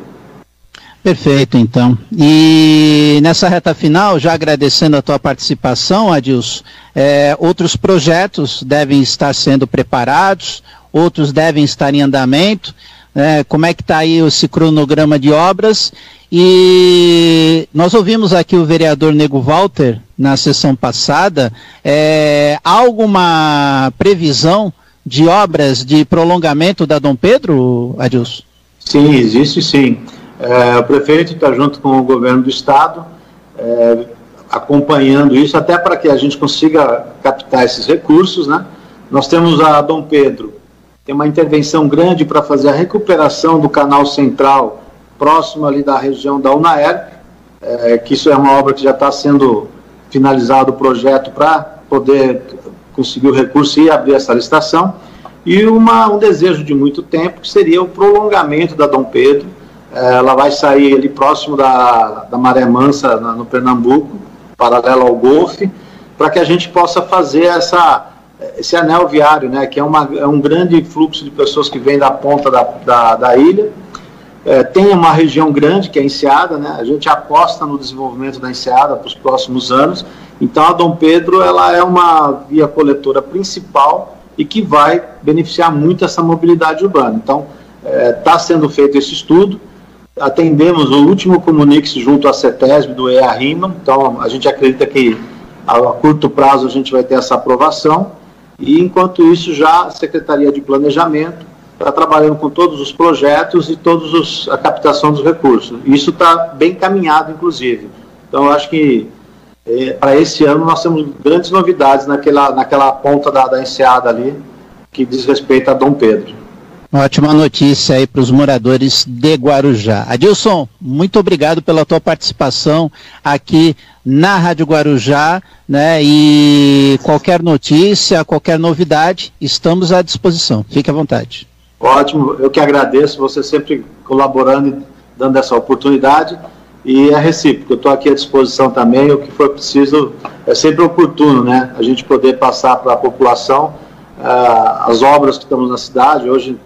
D: Perfeito, então. E nessa reta final, já agradecendo a tua participação, Adilson, é, outros projetos devem estar sendo preparados, outros devem estar em andamento. É, como é que está aí esse cronograma de obras? E nós ouvimos aqui o vereador Nego Walter na sessão passada. É, há alguma previsão de obras de prolongamento da Dom Pedro, Adilson?
G: Sim, existe sim. É, o prefeito está junto com o governo do estado, é, acompanhando isso, até para que a gente consiga captar esses recursos. Né? Nós temos a Dom Pedro, tem uma intervenção grande para fazer a recuperação do canal central, próximo ali da região da UNAER, é, que isso é uma obra que já está sendo finalizado o projeto para poder conseguir o recurso e abrir essa licitação. E uma, um desejo de muito tempo, que seria o prolongamento da Dom Pedro, ela vai sair ali próximo da, da Maré Mansa, no Pernambuco, paralelo ao Golfe, para que a gente possa fazer essa, esse anel viário, né, que é, uma, é um grande fluxo de pessoas que vem da ponta da, da, da ilha. É, tem uma região grande que é a Enseada, né, a gente aposta no desenvolvimento da Enseada para os próximos anos. Então a Dom Pedro ela é uma via coletora principal e que vai beneficiar muito essa mobilidade urbana. Então está é, sendo feito esse estudo atendemos o último comunix junto à CETESB do EA-RIMA, então a gente acredita que a, curto prazo a gente vai ter essa aprovação, e enquanto isso já a Secretaria de Planejamento está trabalhando com todos os projetos e todos os, a captação dos recursos. Isso está bem caminhado, inclusive. Então, eu acho que eh, para esse ano nós temos grandes novidades naquela, naquela ponta da, da enseada ali, que diz respeito a Dom Pedro.
D: Ótima notícia aí para os moradores de Guarujá. Adilson, muito obrigado pela tua participação aqui na Rádio Guarujá, né? E qualquer notícia, qualquer novidade, estamos à disposição. Fique à vontade.
G: Ótimo, eu que agradeço você sempre colaborando e dando essa oportunidade e é recíproco. Eu estou aqui à disposição também. O que for preciso é sempre oportuno, né? A gente poder passar para a população uh, as obras que estamos na cidade. Hoje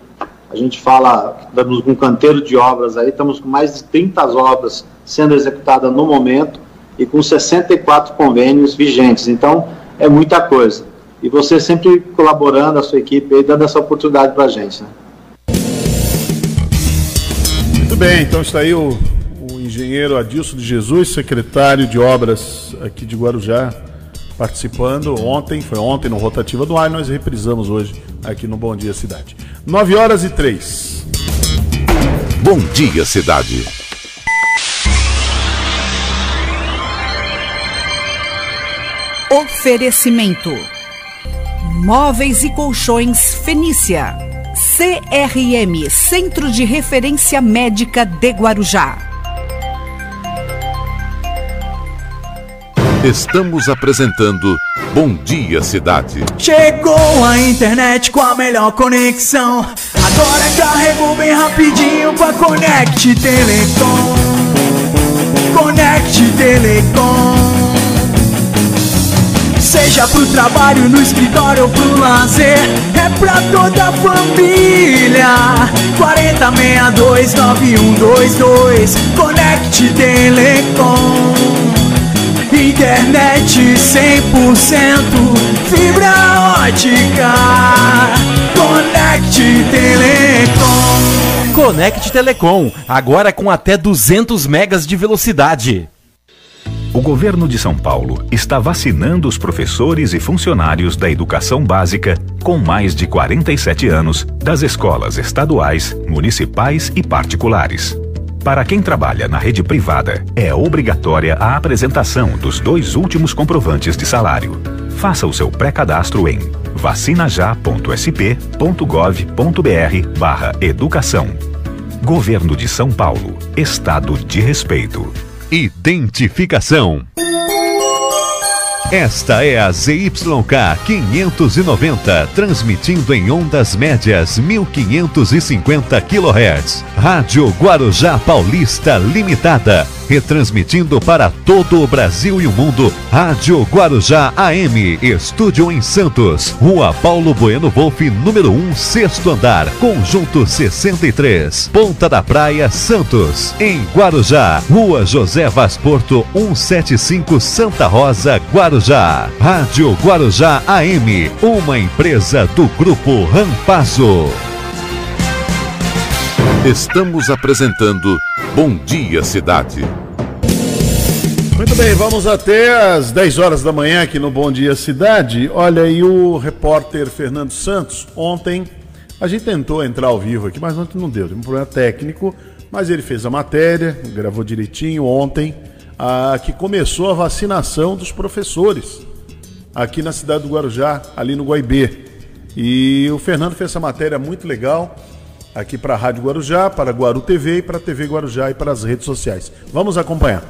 G: a gente fala, estamos com um canteiro de obras aí, estamos com mais de 30 obras sendo executadas no momento e com 64 convênios vigentes. Então, é muita coisa. E você sempre colaborando, a sua equipe, aí, dando essa oportunidade para a gente. Né?
C: Muito bem, então está aí o, o engenheiro Adilson de Jesus, secretário de obras aqui de Guarujá, participando ontem, foi ontem no Rotativa do Ar, nós reprisamos hoje aqui no Bom Dia Cidade. 9 horas e 3.
B: Bom Dia Cidade.
E: Oferecimento: Móveis e Colchões Fenícia. CRM Centro de Referência Médica de Guarujá.
B: Estamos apresentando Bom Dia Cidade.
H: Chegou a internet com a melhor conexão. Agora carrego bem rapidinho pra Connect Telecom. Connect Telecom. Seja pro trabalho, no escritório ou pro lazer, é pra toda a família. 4062 9122 Connect Telecom. Internet 100%, fibra ótica, Conect Telecom.
I: Conect Telecom, agora com até 200 megas de velocidade.
J: O governo de São Paulo está vacinando os professores e funcionários da educação básica com mais de 47 anos das escolas estaduais, municipais e particulares. Para quem trabalha na rede privada, é obrigatória a apresentação dos dois últimos comprovantes de salário. Faça o seu pré-cadastro em vacinajá.sp.gov.br barra educação. Governo de São Paulo. Estado de respeito.
B: Identificação.
J: Esta é a ZYK 590, transmitindo em ondas médias 1550 kHz. Rádio Guarujá Paulista Limitada, retransmitindo para todo o Brasil e o mundo. Rádio Guarujá AM, estúdio em Santos, Rua Paulo Bueno Wolff, número 1, sexto andar, conjunto 63, Ponta da Praia, Santos. Em Guarujá, Rua José Vaz Porto, 175, Santa Rosa, Guarujá. Rádio Guarujá AM, uma empresa do Grupo Rampazo.
B: Estamos apresentando Bom Dia Cidade.
C: Muito bem, vamos até às 10 horas da manhã aqui no Bom Dia Cidade. Olha aí o repórter Fernando Santos. Ontem a gente tentou entrar ao vivo aqui, mas ontem não deu, teve um problema técnico. Mas ele fez a matéria, gravou direitinho ontem, ah, que começou a vacinação dos professores aqui na cidade do Guarujá, ali no Guaibê. E o Fernando fez essa matéria muito legal aqui para a Rádio Guarujá, para Guaru TV e para a TV Guarujá e para as redes sociais. Vamos acompanhar.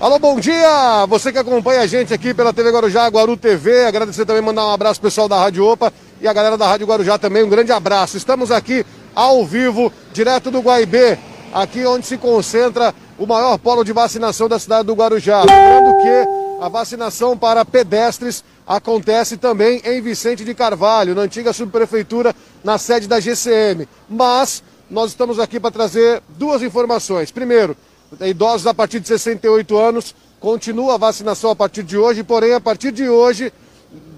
K: Alô, bom dia! Você que acompanha a gente aqui pela TV Guarujá, Guaru TV. Agradecer também, mandar um abraço pessoal da Rádio Opa e a galera da Rádio Guarujá também. Um grande abraço. Estamos aqui ao vivo, direto do Guaibê, aqui onde se concentra o maior polo de vacinação da cidade do Guarujá. Lembrando que a vacinação para pedestres acontece também em Vicente de Carvalho, na antiga subprefeitura, na sede da GCM. Mas nós estamos aqui para trazer duas informações. Primeiro, idosos a partir de 68 anos, continua a vacinação a partir de hoje, porém a partir de hoje,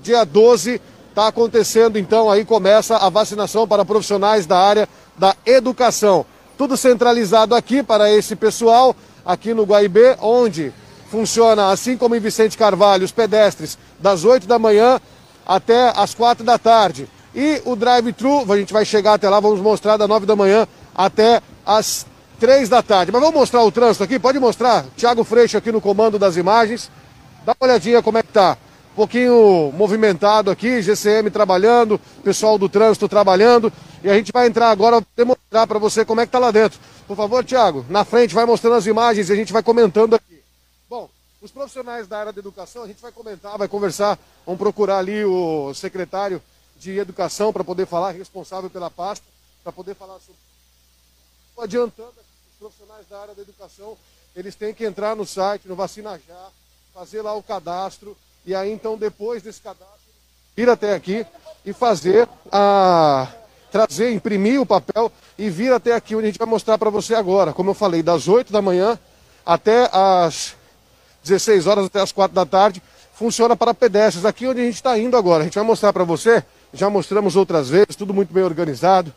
K: dia 12, está acontecendo então aí começa a vacinação para profissionais da área da educação. Tudo centralizado aqui para esse pessoal, aqui no Guaibê, onde funciona, assim como em Vicente Carvalho, os pedestres, das 8 da manhã até as 4 da tarde. E o drive-thru, a gente vai chegar até lá, vamos mostrar da 9 da manhã até as 3 da tarde. Mas vamos mostrar o trânsito aqui? Pode mostrar? Tiago Freixo aqui no comando das imagens. Dá uma olhadinha como é que tá. Um pouquinho movimentado aqui, GCM trabalhando, pessoal do trânsito trabalhando. E a gente vai entrar agora, demonstrar para você como é que tá lá dentro. Por favor, Tiago, na frente, vai mostrando as imagens e a gente vai comentando aqui. Os profissionais da área da educação, a gente vai comentar, vai conversar, vamos procurar ali o secretário de educação para poder falar, responsável pela pasta, para poder falar sobre. Adiantando, os profissionais da área da educação, eles têm que entrar no site, no Vacina Já, fazer lá o cadastro, e aí então depois desse cadastro, vir até aqui e fazer a trazer, imprimir o papel e vir até aqui onde a gente vai mostrar para você agora. Como eu falei, das 8 da manhã até as 16 horas, até as 4 da tarde, funciona para pedestres. Aqui onde a gente está indo agora. A gente vai mostrar para você, já mostramos outras vezes, tudo muito bem organizado,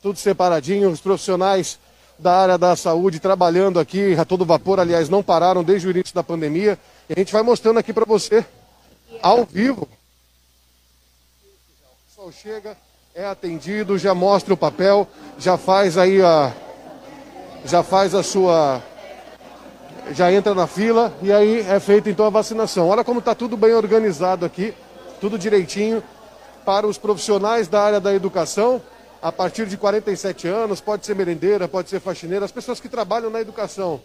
K: tudo separadinho, os profissionais da área da saúde trabalhando aqui a todo vapor, aliás, não pararam desde o início da pandemia. E a gente vai mostrando aqui para você ao vivo. O pessoal chega, é atendido, já mostra o papel, já faz aí a. Já faz a sua. Já entra na fila e aí é feita então a vacinação. Olha como está tudo bem organizado aqui, tudo direitinho para os profissionais da área da educação, a partir de 47 anos, pode ser merendeira, pode ser faxineira, as pessoas que trabalham na educação,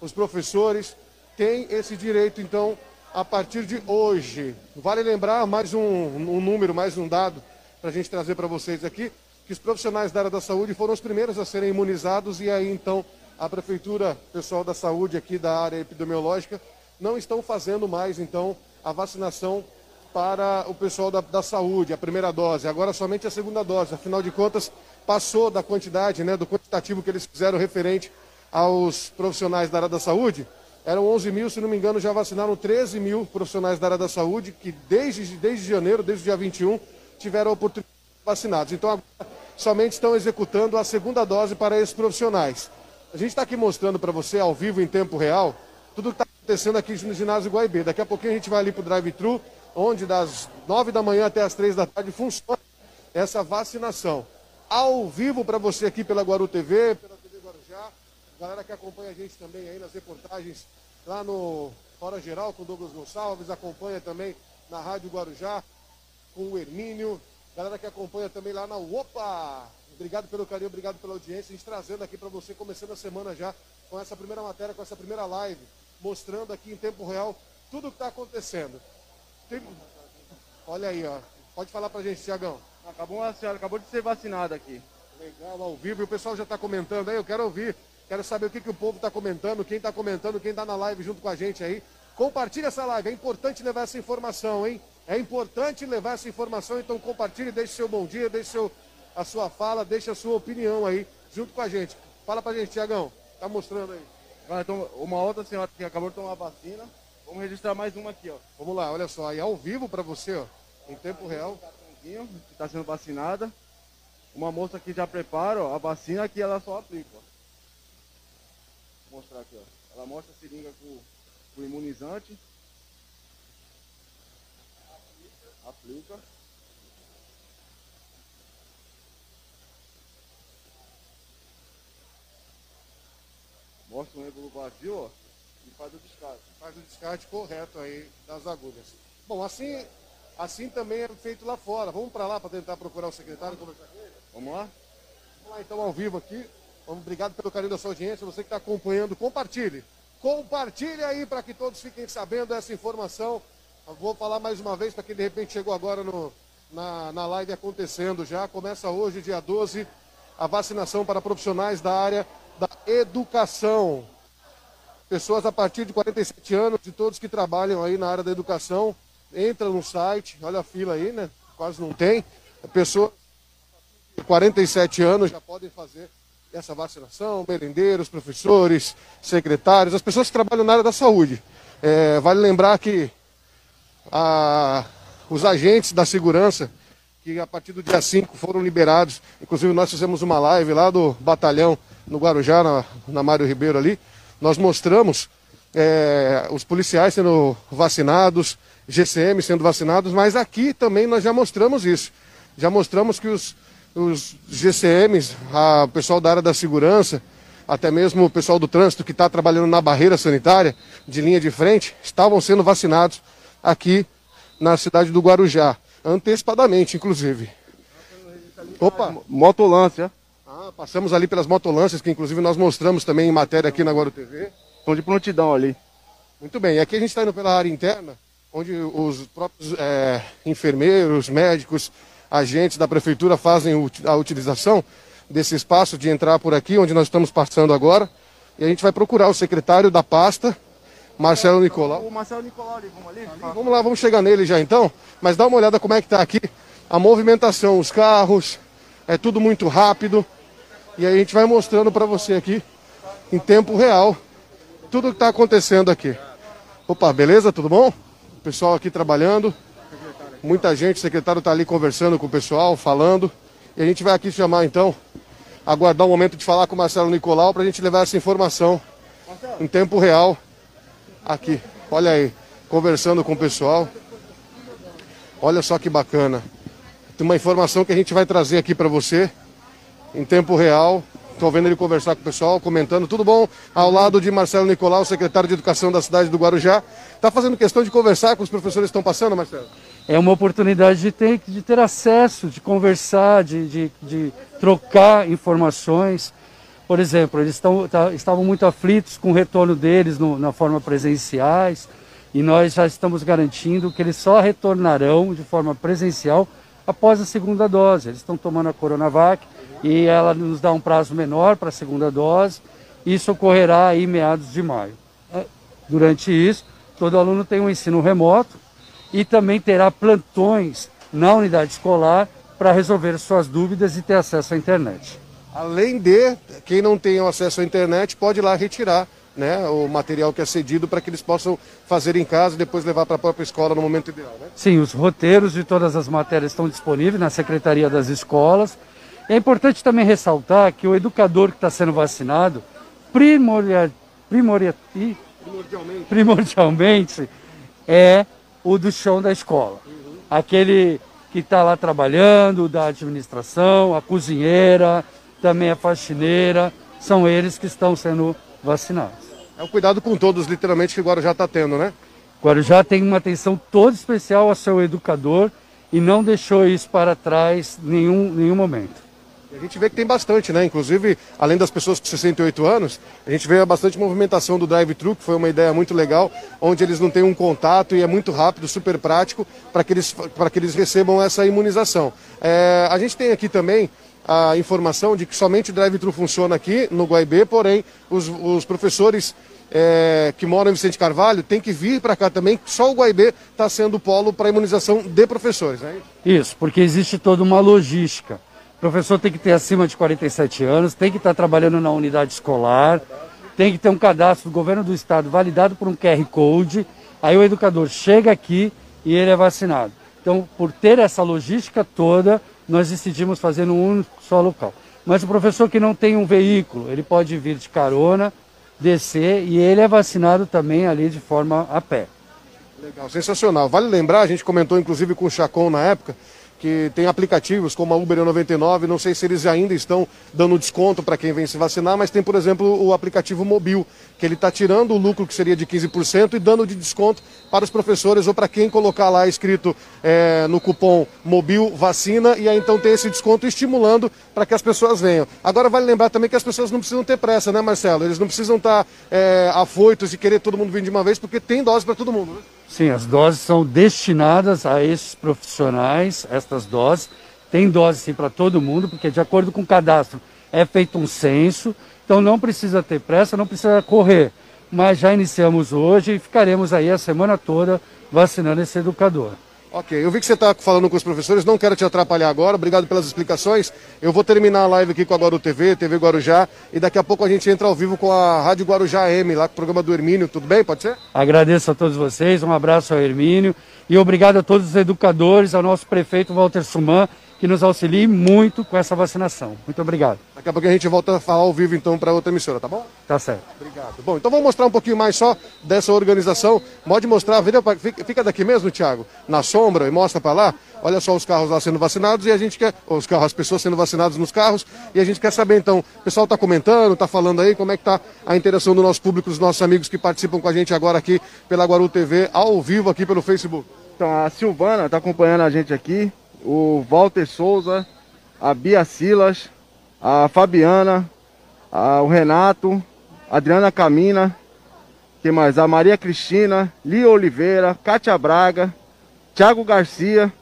K: os professores, têm esse direito, então, a partir de hoje. Vale lembrar mais um, um número, mais um dado para a gente trazer para vocês aqui, que os profissionais da área da saúde foram os primeiros a serem imunizados e aí então a prefeitura, pessoal da saúde aqui da área epidemiológica, não estão fazendo mais então a vacinação para o pessoal da, da saúde, a primeira dose, agora somente a segunda dose. Afinal de contas, passou da quantidade, né, do quantitativo que eles fizeram referente aos profissionais da área da saúde. Eram 11 mil, se não me engano, já vacinaram 13 mil profissionais da área da saúde, que desde, desde janeiro, desde o dia 21, tiveram a oportunidade de ser vacinados. Então, agora, somente estão executando a segunda dose para esses profissionais. A gente está aqui mostrando para você, ao vivo, em tempo real, tudo que está acontecendo aqui no ginásio Guaibê. Daqui a pouquinho a gente vai ali para o drive-thru, onde das 9 da manhã até as 3 da tarde funciona essa vacinação. Ao vivo para você aqui pela Guaru TV, pela TV Guarujá, galera que acompanha a gente também aí nas reportagens lá no Fora Geral com Douglas Gonçalves, acompanha também na Rádio Guarujá com o Hermínio, galera que acompanha também lá na Opa! Obrigado pelo carinho, obrigado pela audiência. A gente trazendo aqui para você, começando a semana já com essa primeira matéria, com essa primeira live, mostrando aqui em tempo real tudo que está acontecendo. Tem- Olha aí, ó. Pode falar pra gente, Tiagão.
L: Acabou uma senhora, acabou de ser vacinada aqui.
K: Legal, ao vivo. E o pessoal já está comentando aí, eu quero ouvir. Quero saber o que, que o povo está comentando, quem está comentando, quem está na live junto com a gente aí. Compartilhe essa live, é importante levar essa informação, hein? É importante levar essa informação, então compartilhe, deixe seu bom dia, deixe seu, a sua fala, deixe a sua opinião aí, junto com a gente. Fala pra gente, Tiagão. Tá mostrando aí.
L: Então, uma outra senhora que acabou de tomar vacina. Vamos registrar mais uma aqui, ó.
K: Vamos lá, olha só, aí ao vivo pra você, ó, em tempo real.
L: Que está sendo vacinada. Uma moça que já prepara ó, a vacina que ela só aplica. Ó. Vou mostrar aqui, ó. Ela mostra a seringa com, com o imunizante. Aplica. Mostra um êmbolo vazio, ó. E faz o descarte.
K: Faz o descarte correto aí das agulhas. Bom, assim, assim também é feito lá fora. Vamos para lá para tentar procurar o secretário e conversar com ele?
L: Vamos lá?
K: Vamos lá então ao vivo aqui. Vamos, obrigado pelo carinho da sua audiência. Você que está acompanhando, compartilhe. Compartilhe aí para que todos fiquem sabendo essa informação. Eu vou falar mais uma vez para quem de repente chegou agora no, na, na live acontecendo já. Começa hoje, dia 12, a vacinação para profissionais da área da educação. Pessoas a partir de 47 anos, de todos que trabalham aí na área da educação, entra no site, olha a fila aí, né? Quase não tem. Pessoas de 47 anos já podem fazer essa vacinação, merendeiros, professores, secretários, as pessoas que trabalham na área da saúde. É, vale lembrar que a- os agentes da segurança, que a partir do dia 5 foram liberados, inclusive nós fizemos uma live lá do batalhão no Guarujá, na, na Mário Ribeiro ali, nós mostramos é, os policiais sendo vacinados, GCM sendo vacinados, mas aqui também nós já mostramos isso. Já mostramos que os, os GCMs, a- o pessoal da área da segurança, até mesmo o pessoal do trânsito que está trabalhando na barreira sanitária, de linha de frente, estavam sendo vacinados aqui na cidade do Guarujá, antecipadamente, inclusive. Opa!
L: Motolância.
K: Ah, passamos ali pelas motolâncias, que inclusive nós mostramos também em matéria aqui na Guaru TV.
L: Estão de prontidão ali.
K: Muito bem, e aqui a gente está indo pela área interna, onde os próprios é, enfermeiros, médicos, agentes da prefeitura fazem a utilização desse espaço de entrar por aqui, onde nós estamos passando agora. E a gente vai procurar o secretário da pasta, Marcelo Nicolau.
L: O Marcelo Nicolau ali, vamos ali?
K: Vamos lá, vamos chegar nele já então. Mas dá uma olhada como é que está aqui a movimentação, os carros, é tudo muito rápido. E aí a gente vai mostrando para você aqui, em tempo real, tudo que está acontecendo aqui. Opa, beleza? Tudo bom? O pessoal aqui trabalhando. Muita gente, o secretário está ali conversando com o pessoal, falando. E a gente vai aqui chamar então, aguardar o momento de falar com o Marcelo Nicolau para a gente levar essa informação em tempo real aqui. Olha aí, conversando com o pessoal. Olha só que bacana. Tem uma informação que a gente vai trazer aqui para você em tempo real. Estou vendo ele conversar com o pessoal, comentando. Tudo bom? Ao lado de Marcelo Nicolau, secretário de Educação da cidade do Guarujá. Está fazendo questão de conversar com os professores que estão passando, Marcelo?
M: é uma oportunidade de ter, de ter acesso, de conversar, de, de, de trocar informações. Por exemplo, eles estão, tá- estavam muito aflitos com o retorno deles no- na forma presenciais e nós já estamos garantindo que eles só retornarão de forma presencial após a segunda dose. Eles estão tomando a Coronavac e ela nos dá um prazo menor para a segunda dose. Isso ocorrerá aí em meados de maio. Eh, Durante isso, todo aluno tem um ensino remoto e também terá plantões na unidade escolar para resolver suas dúvidas e ter acesso à internet.
K: Além de, quem não tem acesso à internet pode ir lá retirar né, o material que é cedido para que eles possam fazer em casa e depois levar para a própria escola no momento ideal. Né?
M: Sim, os roteiros de todas as matérias estão disponíveis na Secretaria das Escolas. É importante também ressaltar que o educador que está sendo vacinado, primoria, ih,
K: Primordialmente.
M: primordialmente, é o do chão da escola. Aquele que está lá trabalhando, da administração, a cozinheira, também a faxineira, são eles que estão sendo vacinados.
K: É um cuidado com todos, literalmente, que o Guarujá está tendo, né?
M: Guarujá tem uma atenção toda especial ao seu educador e não deixou isso para trás em nenhum, nenhum momento.
K: A gente vê que tem bastante, né? Inclusive, além das pessoas com 68 anos, a gente vê bastante movimentação do drive-thru, que foi uma ideia muito legal, onde eles não têm um contato e é muito rápido, super prático, para que, eles, que eles recebam essa imunização. É, a gente tem aqui também a informação de que somente o drive-thru funciona aqui no Guaibê, porém, os, os professores é, que moram em Vicente Carvalho têm que vir para cá também, só o Guaibê está sendo o polo para imunização de professores, né?
M: Isso, porque existe toda uma logística. O professor tem que ter acima de 47 anos, tem que estar trabalhando na unidade escolar, tem que ter um cadastro do governo do estado validado por um QR Code. Aí o educador chega aqui e ele é vacinado. Então, por ter essa logística toda, nós decidimos fazer num único só local. Mas o professor que não tem um veículo, ele pode vir de carona, descer e ele é vacinado também ali de forma a pé.
K: Legal, sensacional. Vale lembrar, a gente comentou inclusive com o Chacon na época, que tem aplicativos como a Uber 99, não sei se eles ainda estão dando desconto para quem vem se vacinar, mas tem, por exemplo, o aplicativo Mobil, que ele está tirando o lucro que seria de 15% e dando de desconto para os professores ou para quem colocar lá escrito é, no cupom Mobil Vacina, e aí então tem esse desconto estimulando para que as pessoas venham. Agora vale lembrar também que as pessoas não precisam ter pressa, né, Marcelo? Eles não precisam estar tá, é, afoitos e querer todo mundo vir de uma vez, porque tem dose para todo mundo, né?
M: Sim, as doses são destinadas a esses profissionais, estas doses. Tem dose sim para todo mundo, porque de acordo com o cadastro é feito um censo, então não precisa ter pressa, não precisa correr. Mas já iniciamos hoje e ficaremos aí a semana toda vacinando esse educador.
K: Ok, eu vi que você está falando com os professores, não quero te atrapalhar agora, obrigado pelas explicações. Eu vou terminar a live aqui com a Guaru TV, TV Guarujá, e daqui a pouco a gente entra ao vivo com a Rádio Guarujá M, lá com o programa do Hermínio, tudo bem? Pode ser?
M: Agradeço a todos vocês, um abraço ao Hermínio e obrigado a todos os educadores, ao nosso prefeito Walter Suman, que nos auxilie muito com essa vacinação. Muito obrigado.
K: Daqui a pouco a gente volta a falar ao vivo então para outra emissora, tá bom?
M: Tá certo.
K: Obrigado. Bom, então vamos mostrar um pouquinho mais só dessa organização. Pode mostrar, fica daqui mesmo, Thiago, na sombra e mostra para lá. Olha só os carros lá sendo vacinados e a gente quer, os carros, as pessoas sendo vacinadas nos carros e a gente quer saber então, o pessoal está comentando, está falando aí como é que está a interação do nosso público, dos nossos amigos que participam com a gente agora aqui pela Guaru TV, ao vivo aqui pelo Facebook.
L: Então a Silvana está acompanhando a gente aqui, o Walter Souza, a Bia Silas, a Fabiana, a, o Renato, a Adriana Camina, que mais? A Maria Cristina, Lia Oliveira, Kátia Braga, Thiago Garcia,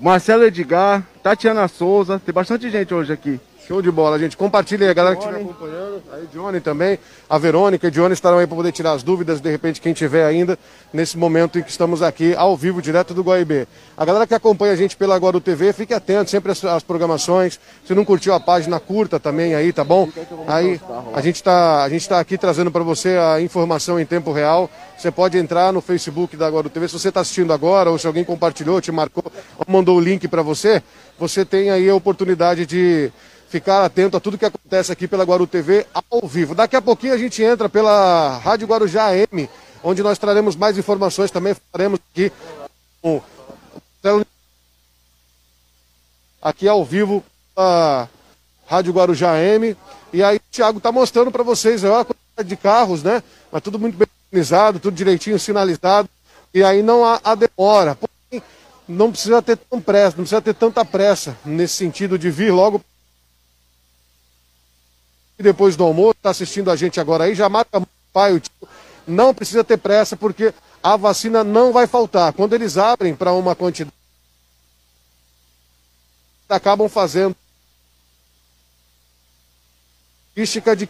L: Marcelo Edgar, Tatiana Souza, tem bastante gente hoje aqui.
K: Show de bola, gente. Compartilha aí a galera que estiver acompanhando. Aí, Johnny também. A Verônica e Johnny estarão aí para poder tirar as dúvidas, de repente, quem tiver ainda, nesse momento em que estamos aqui, ao vivo, direto do Guaibê. A galera que acompanha a gente pela Guaru TV, fique atento sempre às, às programações. Se não curtiu a página, curta também aí, tá bom? Aí, a gente está tá aqui trazendo para você a informação em tempo real. Você pode entrar no Facebook da Guaru TV. Se você está assistindo agora, ou se alguém compartilhou, te marcou, ou mandou o link para você, você tem aí a oportunidade de ficar atento a tudo que acontece aqui pela Guaru TV ao vivo. Daqui a pouquinho a gente entra pela Rádio Guarujá AM, onde nós traremos mais informações também, faremos aqui um, aqui ao vivo a Rádio Guarujá AM. E aí o Thiago está mostrando para vocês a quantidade de carros, né? Mas tudo muito bem organizado, tudo direitinho sinalizado. E aí não há a demora. Porém, não precisa ter tão pressa, não precisa ter tanta pressa nesse sentido de vir logo e depois do almoço, está assistindo a gente agora aí, já mata o pai, o tio. Não precisa ter pressa, porque a vacina não vai faltar. Quando eles abrem para uma quantidade, acabam fazendo logística de.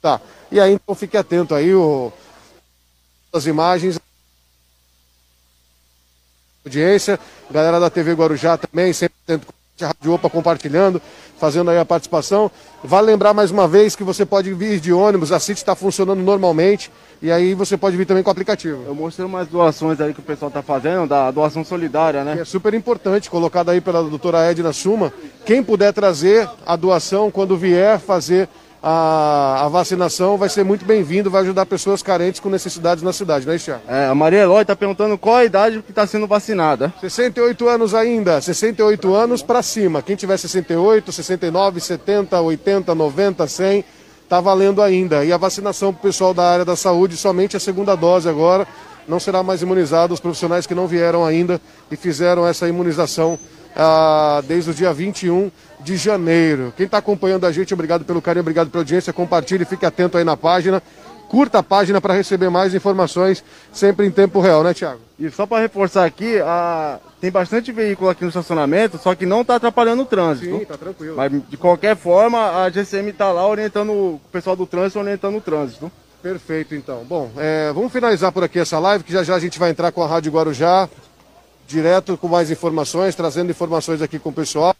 K: Tá. E aí, então, fique atento aí, o... as imagens. Audiência, galera da TV Guarujá também, sempre atento com a Rádio Opa compartilhando fazendo aí a participação. Vale lembrar mais uma vez que você pode vir de ônibus, a CIT está funcionando normalmente e aí você pode vir também com o aplicativo.
L: Eu mostrei umas doações aí que o pessoal está fazendo, da doação solidária, né?
K: Que é super importante, colocada aí pela doutora Edna Suma. Quem puder trazer a doação quando vier fazer a, a vacinação vai ser muito bem-vindo, vai ajudar pessoas carentes com necessidades na cidade, né, Thiago?
L: É, a Maria Eloy está perguntando qual a idade que está sendo vacinada.
K: 68 anos ainda, 68 anos para cima. Quem tiver 68, 69, 70, 80, 90, 100, tá valendo ainda. E a vacinação para o pessoal da área da saúde, somente a segunda dose agora. Não será mais imunizado os profissionais que não vieram ainda e fizeram essa imunização ah, desde o dia 21 de janeiro. Quem está acompanhando a gente, obrigado pelo carinho, obrigado pela audiência. Compartilhe, fique atento aí na página. Curta a página para receber mais informações sempre em tempo real, né, Tiago?
L: E só para reforçar aqui, a... tem bastante veículo aqui no estacionamento, só que não está atrapalhando o trânsito.
K: Sim, tá tranquilo.
L: Mas de qualquer forma, a GCM está lá orientando o pessoal do trânsito, orientando o trânsito.
K: Perfeito, então. Bom, é, vamos finalizar por aqui essa live, que já já a gente vai entrar com a Rádio Guarujá, direto com mais informações, trazendo informações aqui com o pessoal.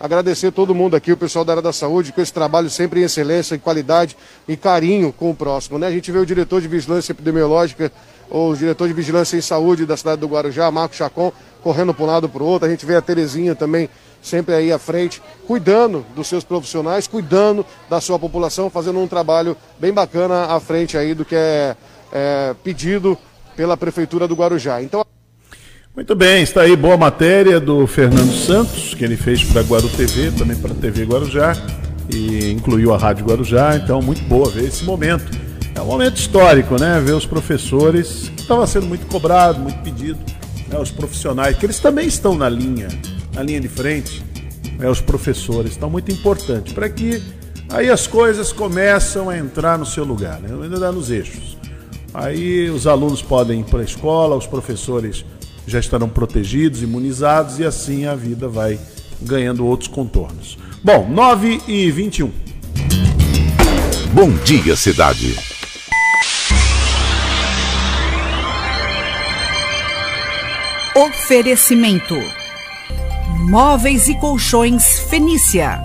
K: Agradecer todo mundo aqui, o pessoal da área da saúde, com esse trabalho sempre em excelência, em qualidade e carinho com o próximo. Né? A gente vê o diretor de vigilância epidemiológica, ou o diretor de vigilância em saúde da cidade do Guarujá, Marco Chacon, correndo para um lado para o outro. A gente vê a Terezinha também sempre aí à frente, cuidando dos seus profissionais, cuidando da sua população, fazendo um trabalho bem bacana à frente aí do que é, é pedido pela Prefeitura do Guarujá. Então.
C: Muito bem, está aí boa matéria do Fernando Santos, que ele fez para Guaru TV, também para a TV Guarujá, e incluiu a Rádio Guarujá, então muito boa ver esse momento. É um momento histórico, né? Ver os professores, que estava sendo muito cobrado, muito pedido, né? os profissionais, que eles também estão na linha, na linha de frente, né? os professores, estão muito importante, para que aí as coisas começam a entrar no seu lugar, né? ainda nos eixos. Aí os alunos podem ir para a escola, os professores já estarão protegidos, imunizados e assim a vida vai ganhando outros contornos. Bom, 9 e 21.
B: Bom dia, cidade.
E: Oferecimento: Móveis e Colchões Fenícia.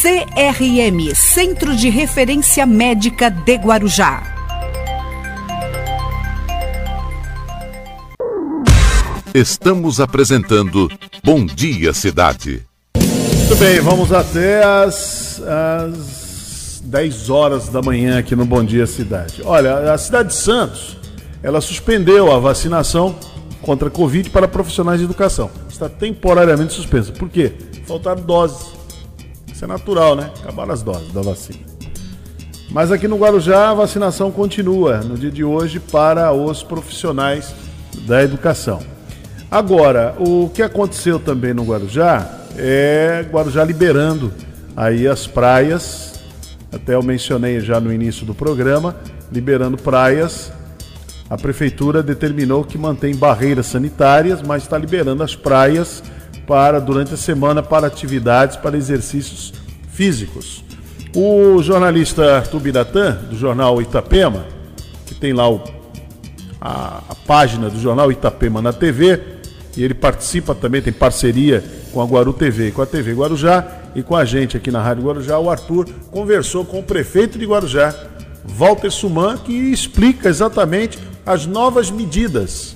E: CRM Centro de Referência Médica de Guarujá.
B: Estamos apresentando Bom Dia Cidade.
C: Muito bem, vamos até as, as 10 horas da manhã aqui no Bom Dia Cidade. Olha, a cidade de Santos, ela suspendeu a vacinação contra a Covid para profissionais de educação. Está temporariamente suspensa. Por quê? Faltaram doses. Isso é natural, né? Acabaram as doses da vacina. Mas aqui no Guarujá a vacinação continua no dia de hoje para os profissionais da educação. Agora, o que aconteceu também no Guarujá é Guarujá liberando aí as praias, até eu mencionei já no início do programa, liberando praias. A prefeitura determinou que mantém barreiras sanitárias, mas está liberando as praias para durante a semana para atividades, para exercícios físicos. O jornalista Arthur Biratã, do jornal Itapema, que tem lá o, a, a página do jornal Itapema na TV, e ele participa também, tem parceria com a Guaru TV com a TV Guarujá e com a gente aqui na Rádio Guarujá. O Arthur conversou com o prefeito de Guarujá, Walter Suman, que explica exatamente as novas medidas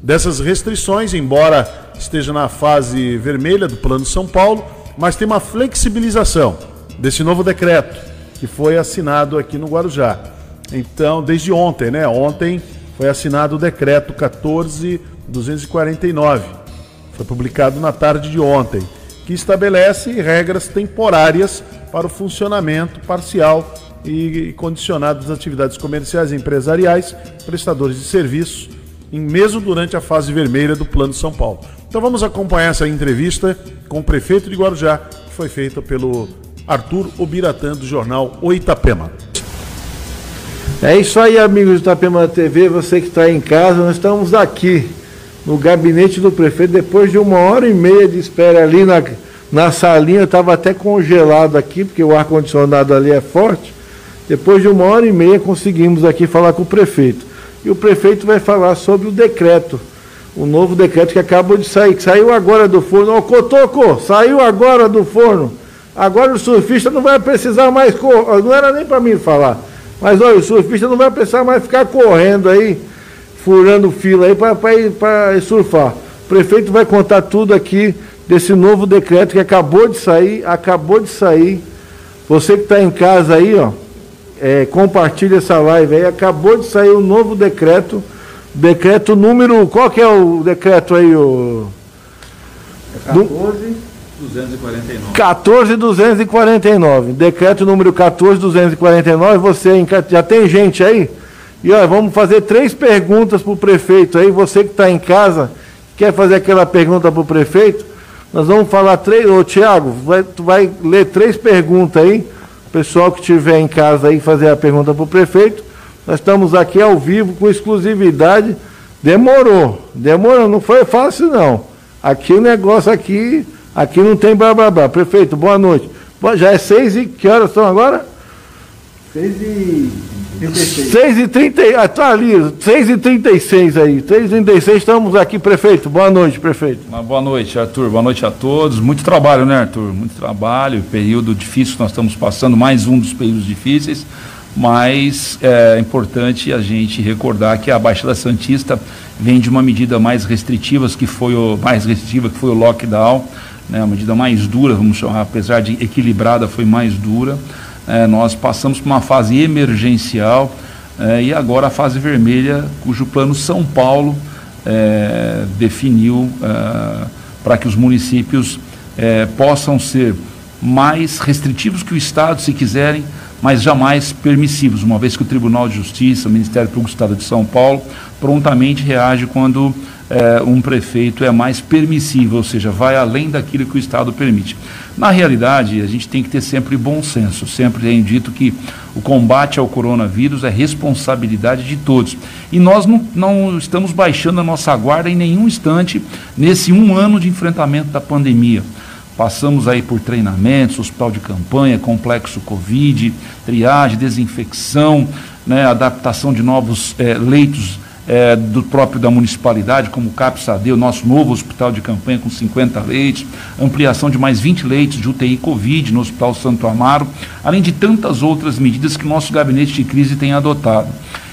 C: dessas restrições, embora esteja na fase vermelha do Plano São Paulo, mas tem uma flexibilização desse novo decreto que foi assinado aqui no Guarujá. Então, desde ontem, né? Ontem foi assinado o decreto 14 249. Foi publicado na tarde de ontem, que estabelece regras temporárias para o funcionamento parcial e condicionado das atividades comerciais empresariais, prestadores de serviços, mesmo durante a fase vermelha do Plano São Paulo. Então vamos acompanhar essa entrevista com o prefeito de Guarujá, que foi feita pelo Arthur Obiratã, do jornal Oitapema.
N: É isso aí, amigos do Itapema TV, você que está em casa, nós estamos aqui no gabinete do prefeito, depois de uma hora e meia de espera ali na, na salinha, estava até congelado aqui, porque o ar-condicionado ali é forte. Depois de uma hora e meia conseguimos aqui falar com o prefeito. E o prefeito vai falar sobre o decreto, o novo decreto que acabou de sair, que saiu agora do forno. Ô Cotoco, saiu agora do forno. Agora o surfista não vai precisar mais. Não era nem para mim falar. Mas olha, o surfista não vai precisar mais ficar correndo aí furando fila aí para surfar. O prefeito vai contar tudo aqui desse novo decreto que acabou de sair, acabou de sair. Você que está em casa aí, ó, é, compartilha essa live aí. Acabou de sair o um novo decreto, decreto número, qual que é o decreto aí? O,
O: é 14. 249.
N: 14249. Decreto número 14249. Você já tem gente aí? E olha, vamos fazer três perguntas para o prefeito aí. Você que está em casa, quer fazer aquela pergunta para o prefeito? Nós vamos falar três. Ô, Tiago, vai, tu vai ler três perguntas aí. O pessoal que estiver em casa aí fazer a pergunta para o prefeito. Nós estamos aqui ao vivo com exclusividade. Demorou, demorou, não foi fácil não. Aqui o negócio aqui, aqui não tem blá blá blá. Prefeito, boa noite. Já é seis e que horas são agora?
O: 6 e 36.
N: 6 e 30, ah, tá ali, 6 e 36 aí. 6 e 36 estamos aqui, prefeito. Boa noite, prefeito.
O: Uma boa noite, Arthur. Boa noite a todos. Muito trabalho, né, Arthur? Muito trabalho, período difícil que nós estamos passando, mais um dos períodos difíceis, mas é importante a gente recordar que a Baixada Santista vem de uma medida mais restritiva, que foi o mais restritiva, que foi o lockdown, né, a medida mais dura, vamos chamar, apesar de equilibrada, foi mais dura. É, nós passamos por uma fase emergencial é, e agora a fase vermelha, cujo plano São Paulo é, definiu é, para que os municípios é, possam ser mais restritivos que o Estado, se quiserem, mas jamais permissivos, uma vez que o Tribunal de Justiça, o Ministério Público do Estado de São Paulo, prontamente reage quando é, um prefeito é mais permissivo, ou seja, vai além daquilo que o Estado permite. Na realidade, a gente tem que ter sempre bom senso. Sempre tenho dito que o combate ao coronavírus é responsabilidade de todos. E nós não, não estamos baixando a nossa guarda em nenhum instante nesse um ano de enfrentamento da pandemia. Passamos aí por treinamentos, hospital de campanha, complexo Covid, triagem, desinfecção, né, adaptação de novos eh, leitos eh, do próprio da municipalidade, como o CAPSAD, o nosso novo hospital de campanha com 50 leitos, ampliação de mais 20 leitos de UTI Covid no Hospital Santo Amaro, além de tantas outras medidas que o nosso gabinete de crise tem adotado.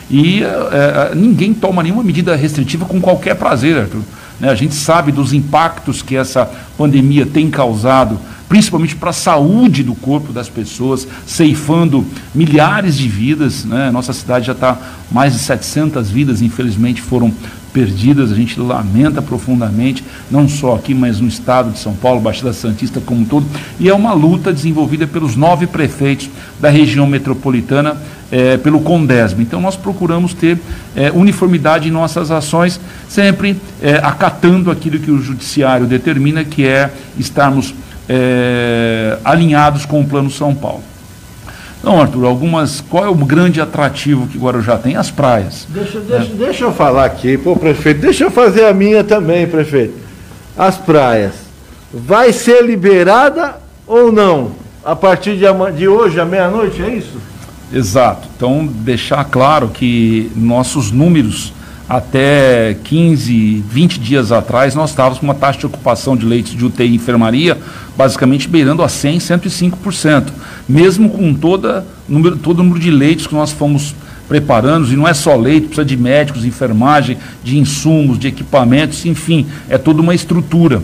O: E eh, ninguém toma nenhuma medida restritiva com qualquer prazer, Arthur. Né? A gente sabe dos impactos que essa pandemia tem causado, principalmente para a saúde do corpo das pessoas, ceifando milhares de vidas. Né? Nossa cidade já está, mais de 700 vidas, infelizmente, foram perdidas. A gente lamenta profundamente, não só aqui, mas no estado de São Paulo, Baixada Santista como um todo. E é uma luta desenvolvida pelos nove prefeitos da região metropolitana é, pelo Condesb. Então nós procuramos ter é, uniformidade em nossas ações, sempre é, acatando aquilo que o judiciário determina, que é estarmos alinhados com o Plano São Paulo. Então, Arthur, algumas. Qual é o grande atrativo que Guarujá tem? As praias.
N: Deixa, deixa, deixa eu falar aqui, pô, prefeito, deixa eu fazer a minha também, prefeito. As praias. Vai ser liberada ou não? A partir de, de hoje, à meia-noite, é isso?
O: Exato. Então, deixar claro que nossos números até 15, 20 dias atrás, nós estávamos com uma taxa de ocupação de leitos de UTI e enfermaria basicamente beirando a 100, 105%. Mesmo com toda, número, todo o número de leitos que nós fomos preparando, e não é só leito, precisa de médicos, enfermagem, de insumos, de equipamentos, enfim, é toda uma estrutura.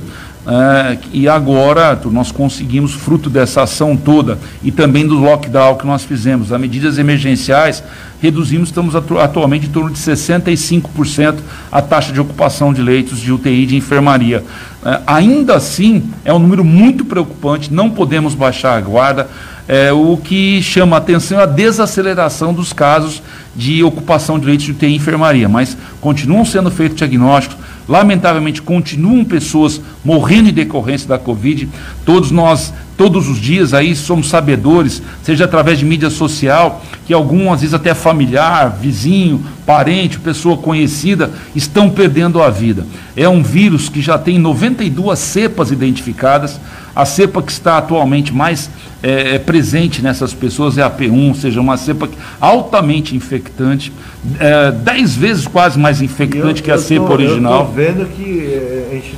O: É, e agora, nós conseguimos, fruto dessa ação toda e também do lockdown que nós fizemos, as medidas emergenciais, reduzimos, estamos atu atualmente em torno de 65% a taxa de ocupação de leitos de UTI de enfermaria. É, ainda assim, é um número muito preocupante, não podemos baixar a guarda. É, o que chama a atenção é a desaceleração dos casos de ocupação de leitos de UTI e enfermaria, mas continuam sendo feitos diagnósticos, lamentavelmente continuam pessoas morrendo em decorrência da Covid, todos nós, todos os dias aí somos sabedores, seja através de mídia social, que algum, às vezes até familiar, vizinho, parente, pessoa conhecida, estão perdendo a vida. É um vírus que já tem 92 cepas identificadas, a cepa que está atualmente mais é, é, presente nessas pessoas é a P1, ou seja, uma cepa altamente infectante, é, dez vezes quase mais infectante eu, que a cepa tô, original.
N: Estou vendo que é, a gente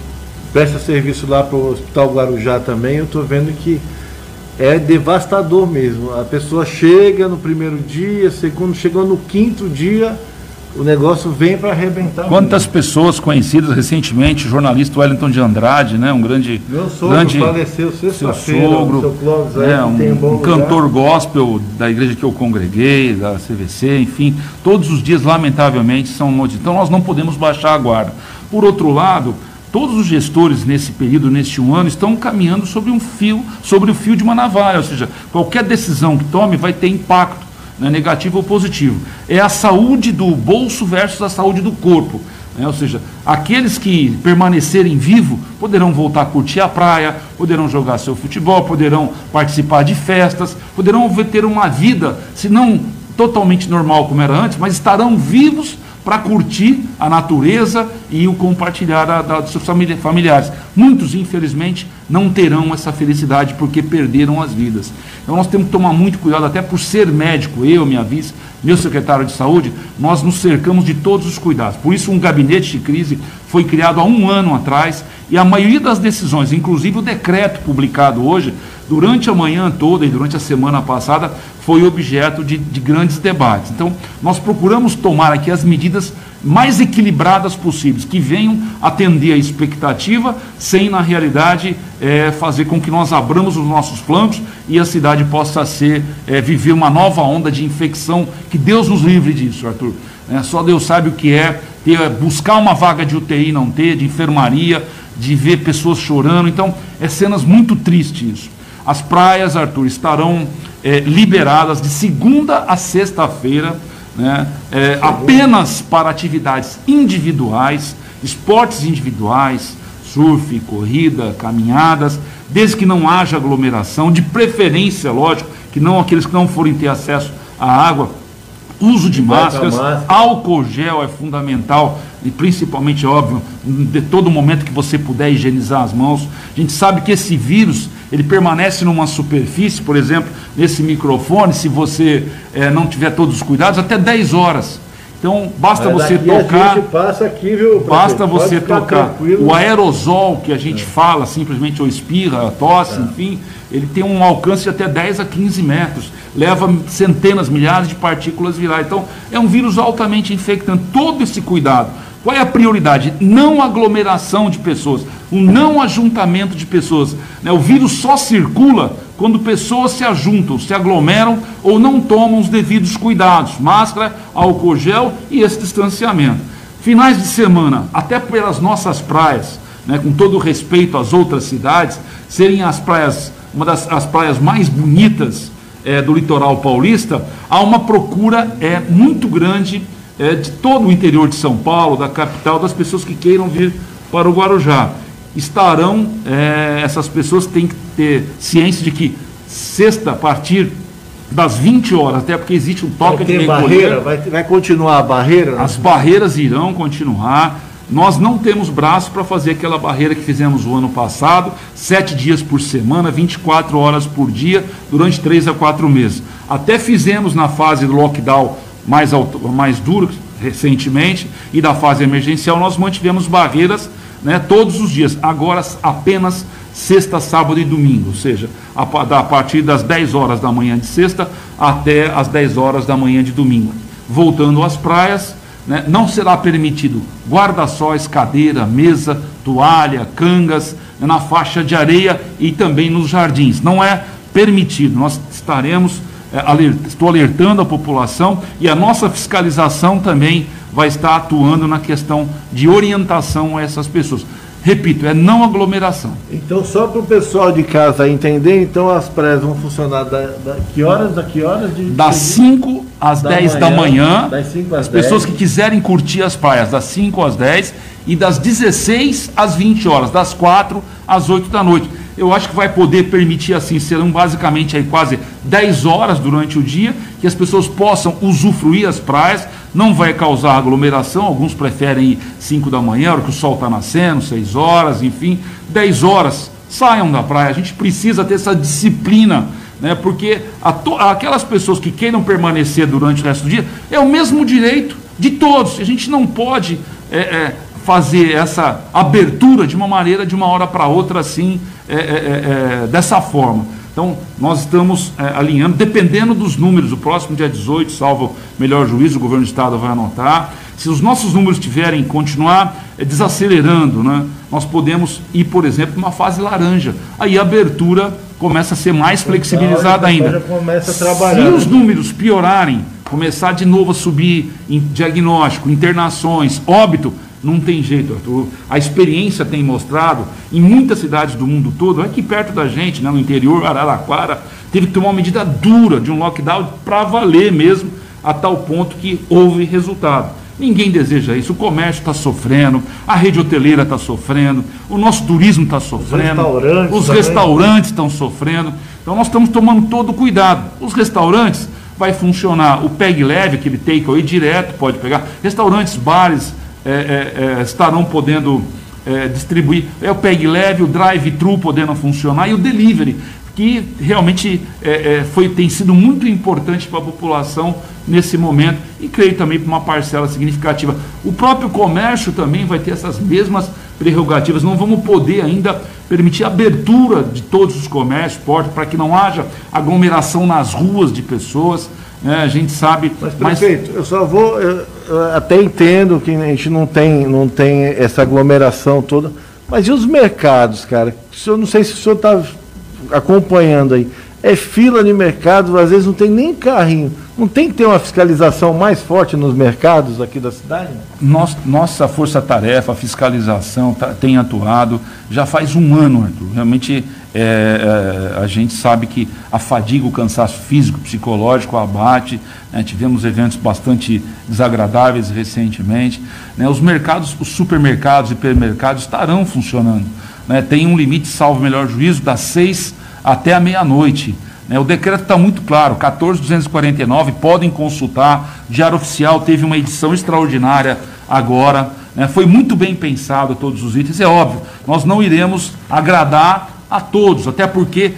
N: presta serviço lá para o Hospital Guarujá também, eu estou vendo que é devastador mesmo. A pessoa chega no primeiro dia, segundo, chegou no quinto dia, o negócio vem para arrebentar.
O: Quantas mesmo. pessoas conhecidas recentemente, o jornalista Wellington de Andrade, né, um grande.
N: Meu sogro
O: grande,
N: faleceu sexta-feira,
O: seu sogro, seu Clóvis, aí, né, um, um, um cantor gospel da igreja que eu congreguei, da CVC, enfim, todos os dias, lamentavelmente, são notícias. Então nós não podemos baixar a guarda. Por outro lado, todos os gestores nesse período, neste um ano, estão caminhando sobre um fio, sobre o fio de uma navalha, ou seja, qualquer decisão que tome vai ter impacto né, negativo ou positivo. É a saúde do bolso versus a saúde do corpo. né? ou seja, aqueles que permanecerem vivos poderão voltar a curtir a praia, poderão jogar seu futebol, poderão participar de festas, poderão ter uma vida, se não totalmente normal como era antes, mas estarão vivos para curtir a natureza e o compartilhar da, dos seus famili- familiares. Muitos, infelizmente, não terão essa felicidade porque perderam as vidas. Então nós temos que tomar muito cuidado, até por ser médico, eu, minha vice, meu secretário de saúde, nós nos cercamos de todos os cuidados. Por isso, um gabinete de crise foi criado há um ano atrás e a maioria das decisões, inclusive o decreto publicado hoje, durante a manhã toda e durante a semana passada, foi objeto de, de grandes debates. Então, nós procuramos tomar aqui as medidas mais equilibradas possíveis, que venham atender a expectativa, sem, na realidade, eh, fazer com que nós abramos os nossos flancos e a cidade possa ser, eh, viver uma nova onda de infecção, que Deus nos livre disso, Arthur. É, só Deus sabe o que é ter, buscar uma vaga de UTI não ter, de enfermaria, de ver pessoas chorando. Então, é cenas muito tristes isso. As praias, Arthur, estarão eh, liberadas de segunda a sexta-feira, né, eh, apenas para atividades individuais, esportes individuais, surf, corrida, caminhadas, desde que não haja aglomeração, de preferência, lógico, que não aqueles que não forem ter acesso à água, uso de máscaras,
N: máscara.
O: álcool gel é fundamental e principalmente, óbvio, de todo momento que você puder higienizar as mãos. A gente sabe que esse vírus, ele permanece numa superfície, por exemplo, nesse microfone, se você eh, não tiver todos os cuidados, até 10 horas. Então, basta
N: Mas
O: você tocar...
N: gente passa aqui, viu?
O: Basta você tocar
N: tranquilo.
O: o aerosol que a gente fala, simplesmente ou espirra, tosse, enfim, ele tem um alcance de até 10 a 15 metros, leva centenas, milhares de partículas virais. Então, é um vírus altamente infectante. Todo esse cuidado. Qual é a prioridade? Não aglomeração de pessoas, o não ajuntamento de pessoas. né? O vírus só circula quando pessoas se ajuntam, se aglomeram ou não tomam os devidos cuidados. Máscara, álcool gel e esse distanciamento. Finais de semana, até pelas nossas praias, né, com todo respeito às outras cidades, serem as praias, uma das as praias mais bonitas eh, do litoral paulista, há uma procura é, muito grande eh, de todo o interior de São Paulo, da capital, das pessoas que queiram vir para o Guarujá. Estarão, eh, essas pessoas têm que ter ciência de que sexta, a partir das 20 horas, até porque existe um toque
N: Vai
O: de
N: barreira? Vai, vai continuar a barreira? né?
O: As barreiras irão continuar. Nós não temos braço para fazer aquela barreira que fizemos o ano passado, sete dias por semana, 24 horas por dia, durante três a quatro meses. Até fizemos na fase do lockdown mais, auto- mais duro, recentemente, e da fase emergencial, nós mantivemos barreiras né, todos os dias. Agora apenas sexta, sábado e domingo, ou seja, a, a partir das 10 horas da manhã de sexta até as 10 horas da manhã de domingo. Voltando às praias, né, não será permitido guarda-sóis, cadeira, mesa, toalha, cangas na faixa de areia e também nos jardins. Não é permitido. Nós estaremos, eh, aler- estou alertando a população e a nossa fiscalização também vai estar atuando na questão de orientação a essas pessoas. Repito, é não aglomeração.
N: Então, só para o pessoal de casa entender, então as praias vão funcionar da, da- que horas? Da que horas? De,
O: Das
N: de-
O: 5 às
N: Da
O: 10 da
N: manhã,
O: manhã,
N: das cinco às
O: as pessoas
N: 10.
O: que quiserem curtir as praias, das 5 às 10 e das 16 às 20 horas, das 4 às 8 da noite. Eu acho que vai poder permitir assim, serão basicamente aí quase 10 horas durante o dia, que as pessoas possam usufruir as praias, não vai causar aglomeração, alguns preferem ir 5 da manhã, hora que o sol está nascendo, 6 horas, enfim, 10 horas, saiam da praia, a gente precisa ter essa disciplina né? porque aquelas pessoas que queiram permanecer durante o resto do dia é o mesmo direito de todos. A gente não pode é, é, fazer essa abertura de uma maneira, de uma hora para outra, assim, é, é, é, é, dessa forma. Então, nós estamos é, alinhando, dependendo dos números, o próximo dia 18, salvo melhor juízo, o governo do Estado vai anotar. Se os nossos números tiverem continuar é, desacelerando, né, nós podemos ir, por exemplo, numa fase laranja. Aí a abertura começa a ser mais flexibilizada
N: Então,
O: ainda.
N: já começa a trabalhar.
O: Se
N: né?
O: os números piorarem, começar de novo a subir em diagnóstico, internações, óbito, não tem jeito, Arthur. A experiência tem mostrado, em muitas cidades do mundo todo, aqui perto da gente, né, no interior, Araraquara, teve que tomar uma medida dura de um lockdown para valer mesmo, a tal ponto que houve resultado. Ninguém deseja isso. O comércio está sofrendo, a rede hoteleira está sofrendo, o nosso turismo está sofrendo,
N: restaurantes
O: os restaurantes estão sofrendo. Então nós estamos tomando todo o cuidado. Os restaurantes vai funcionar o PEG leve, aquele takeaway direto, pode pegar. Restaurantes, bares é, é, é, estarão podendo é, distribuir. É o PEG leve, o drive-thru podendo funcionar e o delivery, que realmente é, foi, tem sido muito importante para a população nesse momento e creio também para uma parcela significativa. O próprio comércio também vai ter essas mesmas prerrogativas. Não vamos poder ainda permitir a abertura de todos os comércios, portas, para que não haja aglomeração nas ruas de pessoas. né? a gente sabe.
N: Mas, prefeito, eu só vou. eu- eu até entendo que a gente não tem, não tem essa aglomeração toda. Mas e os mercados, cara? Senhor, não sei se o senhor está acompanhando aí. É fila de mercado, às vezes não tem nem carrinho. Não tem que ter uma fiscalização mais forte nos mercados aqui da cidade?
O: Nós- nossa força-tarefa, fiscalização tá- tem atuado já faz um ano, Arthur. Realmente é, é, a gente sabe que a fadiga, o cansaço físico, psicológico abate. né? Tivemos eventos bastante desagradáveis recentemente. né? Os mercados, os supermercados e hipermercados estarão funcionando. né? Tem um limite, salvo melhor juízo, das seis até a meia-noite. né? O decreto está muito claro, 14.249, podem consultar. Diário Oficial teve uma edição extraordinária agora. né? Foi muito bem pensado todos os itens. É óbvio, nós não iremos agradar a todos, até porque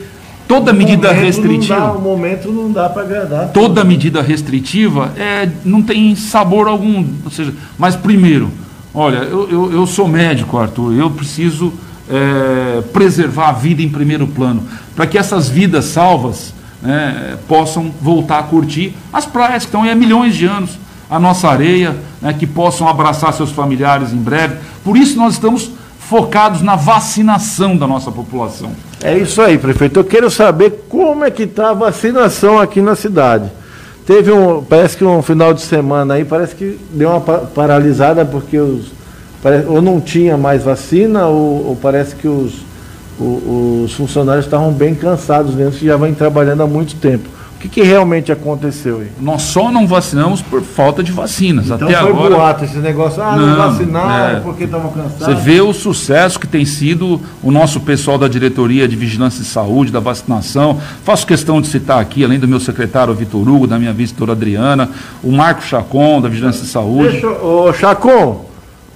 O: toda medida
N: momento
O: restritiva.
N: Não dá, o momento não dá para agradar.
O: Toda medida restritiva é, não tem sabor algum. Ou seja, mas primeiro, olha, eu, eu, eu sou médico, Arthur, eu preciso é, preservar a vida em primeiro plano, para que essas vidas salvas né, possam voltar a curtir as praias que estão aí há milhões de anos, a nossa areia, né, que possam abraçar seus familiares em breve. Por isso nós estamos focados na vacinação da nossa população.
N: É isso aí, prefeito. Eu quero saber como é que está a vacinação aqui na cidade. Teve um, parece que um final de semana aí, parece que deu uma pa- paralisada porque os, ou não tinha mais vacina ou, ou parece que os, o- os funcionários estavam bem cansados mesmo, que já vêm trabalhando há muito tempo. O que, que realmente aconteceu aí?
O: Nós só não vacinamos por falta de vacinas.
N: Então
O: Até
N: foi
O: agora.
N: boato esse negócio, ah, não,
O: Não,
N: vacinaram
O: é.
N: porque estavam cansados.
O: Você vê o sucesso que tem sido o nosso pessoal da diretoria de vigilância e saúde, da vacinação. Faço questão de citar aqui, além do meu secretário Vitor Hugo, da minha vice-doutora Adriana, o Marco Chacon, da vigilância e saúde.
N: Deixa, ô Chacon,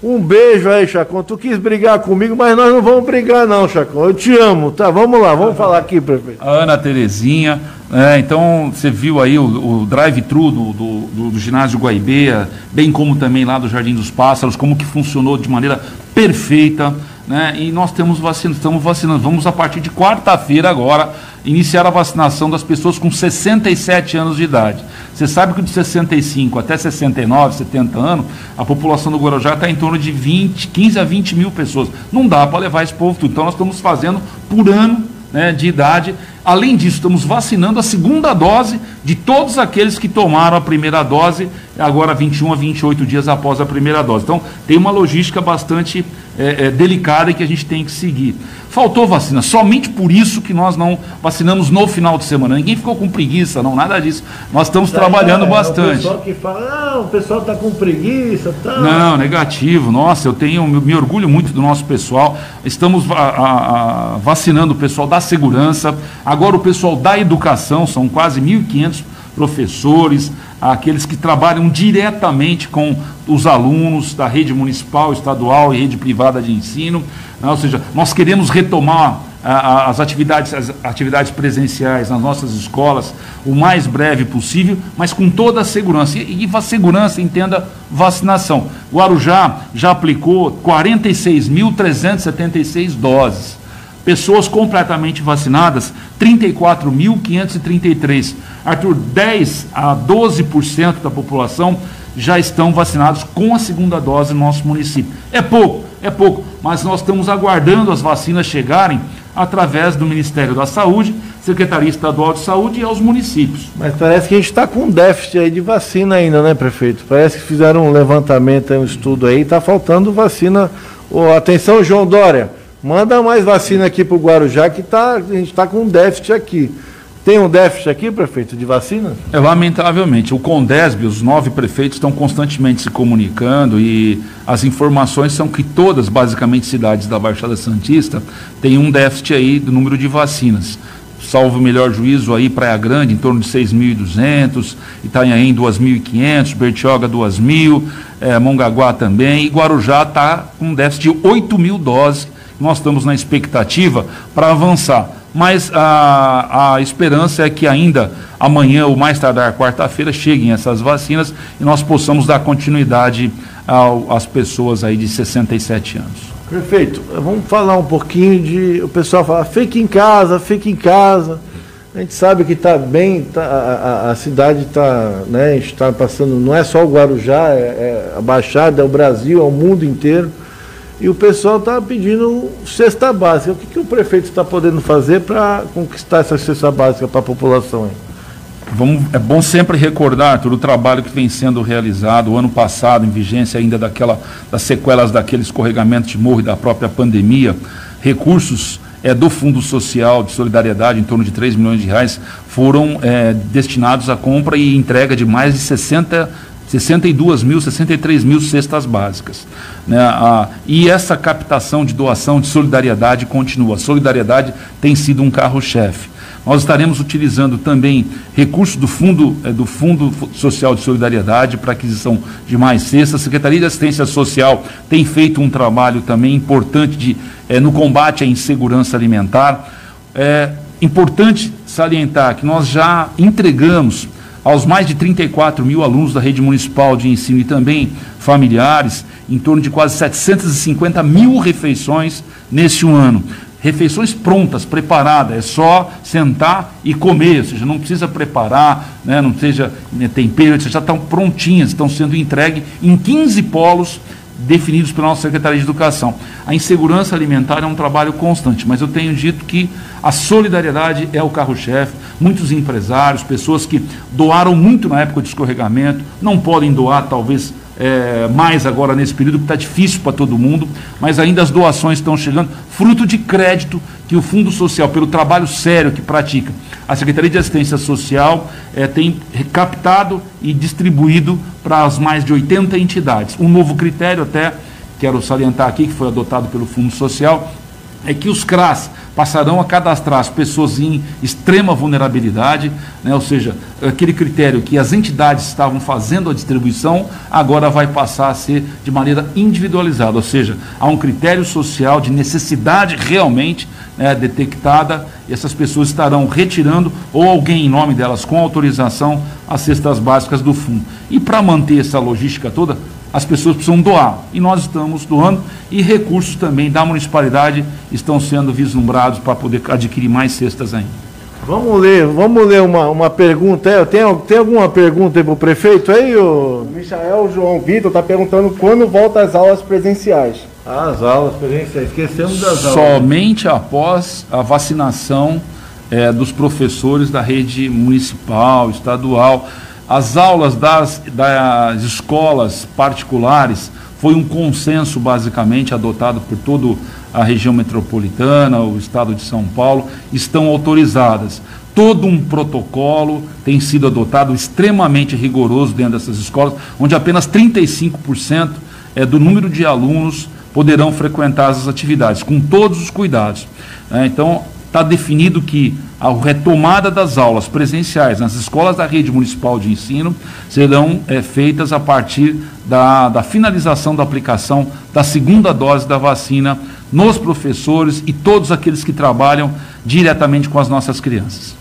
N: um beijo aí, Chacon. Tu quis brigar comigo, mas nós não vamos brigar, não, Chacon. Eu te amo, tá? Vamos lá, vamos falar aqui, prefeito.
O: Ana Terezinha. né? então, você viu aí o, o drive-thru do, do, do- ginásio Guaibeia, bem como também lá do Jardim dos Pássaros, como que funcionou de maneira perfeita. Né? E nós temos vacinando, estamos vacinando. Vamos, a partir de quarta-feira agora, iniciar a vacinação das pessoas com 67 anos de idade. Você sabe que de 65 até 69, 70 anos, a população do Guarujá está em torno de 20, 15 a 20 mil pessoas. Não dá para levar esse povo tudo. Então, nós estamos fazendo por ano né, de idade. Além disso, estamos vacinando a segunda dose de todos aqueles que tomaram a primeira dose, agora 21 a 28 dias após a primeira dose. Então, tem uma logística bastante é, é, delicada que a gente tem que seguir. Faltou vacina, somente por isso que nós não vacinamos no final de semana. Ninguém ficou com preguiça, não, nada disso. Nós estamos trabalhando
N: É, O
O: bastante.
N: pessoal que fala, ah, o pessoal tá com preguiça, tá?
O: Não, negativo. Nossa, eu tenho, me orgulho muito do nosso pessoal. Estamos va- a- a- vacinando o pessoal da segurança, agora o pessoal da educação, são quase 1.500 professores, aqueles que trabalham diretamente com os alunos da rede municipal, estadual e rede privada de ensino. né? Ou seja, nós queremos retomar as atividades, as atividades presenciais nas nossas escolas o mais breve possível, mas com toda a segurança. E, e segurança, entenda vacinação. O Arujá já aplicou 46.376 doses. Pessoas completamente vacinadas, 34.533. Arthur, 10 a 12% da população já estão vacinados com a segunda dose no nosso município. É pouco, é pouco, mas nós estamos aguardando as vacinas chegarem através do Ministério da Saúde, Secretaria Estadual de Saúde e aos municípios.
N: Mas parece que a gente está com um déficit aí de vacina ainda, né, prefeito? Parece que fizeram um levantamento, um estudo aí, está faltando vacina. Ô, atenção, João Dória, manda mais vacina aqui para o Guarujá, que tá, a gente está com um déficit aqui. Tem um déficit aqui, prefeito, de vacina?
O: É, lamentavelmente, o Condesb, os nove prefeitos estão constantemente se comunicando e as informações são que todas, basicamente, cidades da Baixada Santista têm um déficit aí do número de vacinas. Salvo o melhor juízo aí, Praia Grande, em torno de 6.200, Itanhaém 2.500, Bertioga 2.000, é, Mongaguá também, e Guarujá está com um déficit de 8 mil doses. Nós estamos na expectativa para avançar mas a, a esperança é que ainda amanhã ou mais tardar quarta-feira cheguem essas vacinas e nós possamos dar continuidade ao, às pessoas aí de 67 anos.
N: Prefeito, vamos falar um pouquinho de. O pessoal fala, fique em casa, fique em casa. A gente sabe que está bem, tá, a, a, cidade está né, está passando, não é só o Guarujá, é, é a Baixada, é o Brasil, é o mundo inteiro. E o pessoal está pedindo cesta básica. O que, que o prefeito está podendo fazer para conquistar essa cesta básica para a população?
O: Vamos, é bom sempre recordar todo o trabalho que vem sendo realizado o ano passado, em vigência ainda daquela, das sequelas daquele escorregamento de morro e da própria pandemia. Recursos é, do Fundo Social de Solidariedade, em torno de 3 milhões de reais, foram é, destinados à compra e entrega de mais de 60 62 mil, 63 mil cestas básicas. Né? E essa captação de doação de solidariedade continua. A solidariedade tem sido um carro-chefe. Nós estaremos utilizando também recursos do Fundo, eh, do Fundo Social de Solidariedade para aquisição de mais cestas. A Secretaria de Assistência Social tem feito um trabalho também importante de, eh, no combate à insegurança alimentar. É importante salientar que nós já entregamos aos mais de 34 mil alunos da rede municipal de ensino e também familiares, em torno de quase 750 mil refeições neste um ano. Refeições prontas, preparadas, é só sentar e comer, ou seja, não precisa preparar, né, não seja né, tempero, já estão prontinhas, estão sendo entregues em 15 polos definidos pela nossa Secretaria de Educação. A insegurança alimentar é um trabalho constante, mas eu tenho dito que a solidariedade é o carro-chefe. Muitos empresários, pessoas que doaram muito na época de escorregamento, não podem doar, talvez é, mais agora nesse período, que está difícil para todo mundo, mas ainda as doações estão chegando, fruto de crédito que o Fundo Social, pelo trabalho sério que pratica, a Secretaria de Assistência Social é, tem captado e distribuído para as mais de 80 entidades. Um novo critério, até quero salientar aqui, que foi adotado pelo Fundo Social, é que os CRAS passarão a cadastrar as pessoas em extrema vulnerabilidade, né? ou seja, aquele critério que as entidades estavam fazendo a distribuição, agora vai passar a ser de maneira individualizada, ou seja, há um critério social de necessidade realmente né, detectada, e essas pessoas estarão retirando, ou alguém em nome delas com autorização, as cestas básicas do fundo. E para manter essa logística toda, as pessoas precisam doar. E nós estamos doando e recursos também da municipalidade estão sendo vislumbrados para poder adquirir mais cestas ainda.
N: Vamos ler, vamos ler uma, uma pergunta. É, tem, tem alguma pergunta aí para o prefeito aí? O
L: Michael João Vitor está perguntando quando volta as aulas presenciais.
N: as aulas presenciais, esquecemos das
O: aulas. Somente após a vacinação é, dos professores da rede municipal, estadual. As aulas das, das escolas particulares foi um consenso basicamente adotado por toda a região metropolitana, o estado de São Paulo, estão autorizadas. Todo um protocolo tem sido adotado extremamente rigoroso dentro dessas escolas, onde apenas 35% é, do número de alunos poderão frequentar as atividades, com todos os cuidados. É, então, está definido que a retomada das aulas presenciais nas escolas da rede municipal de ensino serão é, feitas a partir da, da finalização da aplicação da segunda dose da vacina nos professores e todos aqueles que trabalham diretamente com as nossas crianças.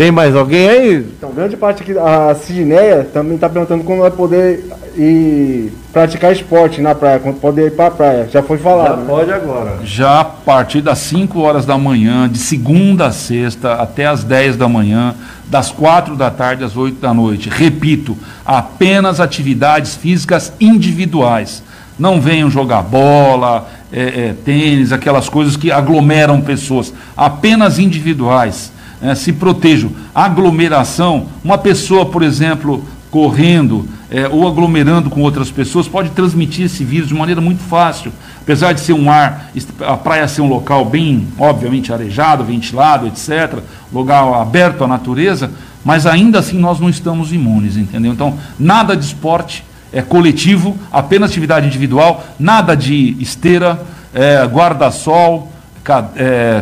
N: Tem mais alguém aí?
L: Então, grande parte aqui, a Sidneia também está perguntando quando vai poder ir praticar esporte na praia, quando poder ir para a praia. Já foi falado. Já
N: né? pode agora.
O: Já a partir das 5 horas da manhã, de segunda a sexta, até as 10 da manhã, das 4 da tarde às 8 da noite. Repito, apenas atividades físicas individuais. Não venham jogar bola, é, é, tênis, aquelas coisas que aglomeram pessoas. Apenas individuais é, se protejam. Aglomeração, uma pessoa, por exemplo, correndo é, ou aglomerando com outras pessoas, pode transmitir esse vírus de maneira muito fácil. Apesar de ser um ar, a praia ser um local bem, obviamente, arejado, ventilado, etc., lugar aberto à natureza, mas ainda assim nós não estamos imunes, entendeu? Então, nada de esporte é coletivo, apenas atividade individual, nada de esteira, é, guarda-sol,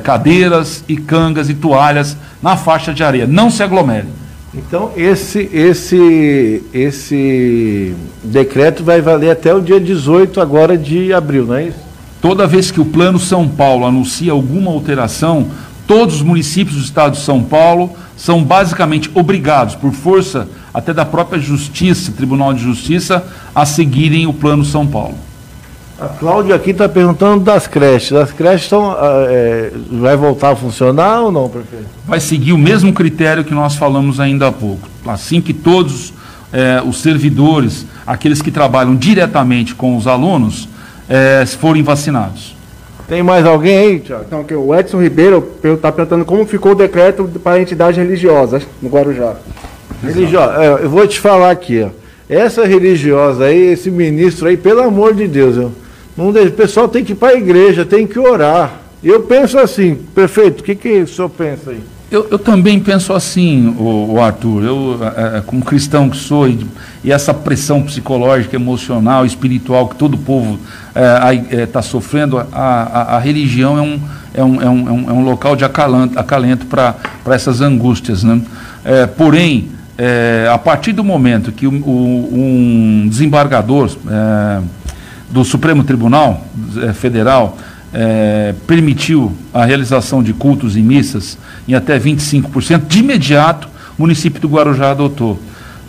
O: cadeiras e cangas e toalhas na faixa de areia. Não se aglomere.
N: Então esse esse esse decreto vai valer até o dia 18 agora de abril, não é isso?
O: Toda vez que o Plano São Paulo anuncia alguma alteração, todos os municípios do estado de São Paulo são basicamente obrigados, por força até da própria Justiça, Tribunal de Justiça, a seguirem o Plano São Paulo.
N: A Cláudia aqui está perguntando das creches. As creches estão. É, vai voltar a funcionar ou não, prefeito?
O: Vai seguir o mesmo critério que nós falamos ainda há pouco. Assim que todos é, os servidores, aqueles que trabalham diretamente com os alunos, é, forem vacinados.
L: Tem mais alguém aí, Tiago? Então, aqui, o Edson Ribeiro está perguntando como ficou o decreto para entidades religiosas no Guarujá.
N: Religiosa, é, eu vou te falar aqui, ó. Essa religiosa aí, esse ministro aí, pelo amor de Deus, eu, não, o pessoal tem que ir para a igreja, tem que orar. Eu penso assim, prefeito, o que, que o senhor pensa aí?
O: Eu, eu também penso assim, o, o Arthur, eu, é, como cristão que sou, e, e, essa pressão psicológica, emocional, espiritual que todo povo está é, é, sofrendo, a, a, a, religião é um, é um, é um, é um local de acalento, acalento para essas angústias. Né? É, porém, é, a partir do momento que o, o, um desembargador do Supremo Tribunal Federal é, permitiu a realização de cultos e missas em até 25%, de imediato o município do Guarujá adotou.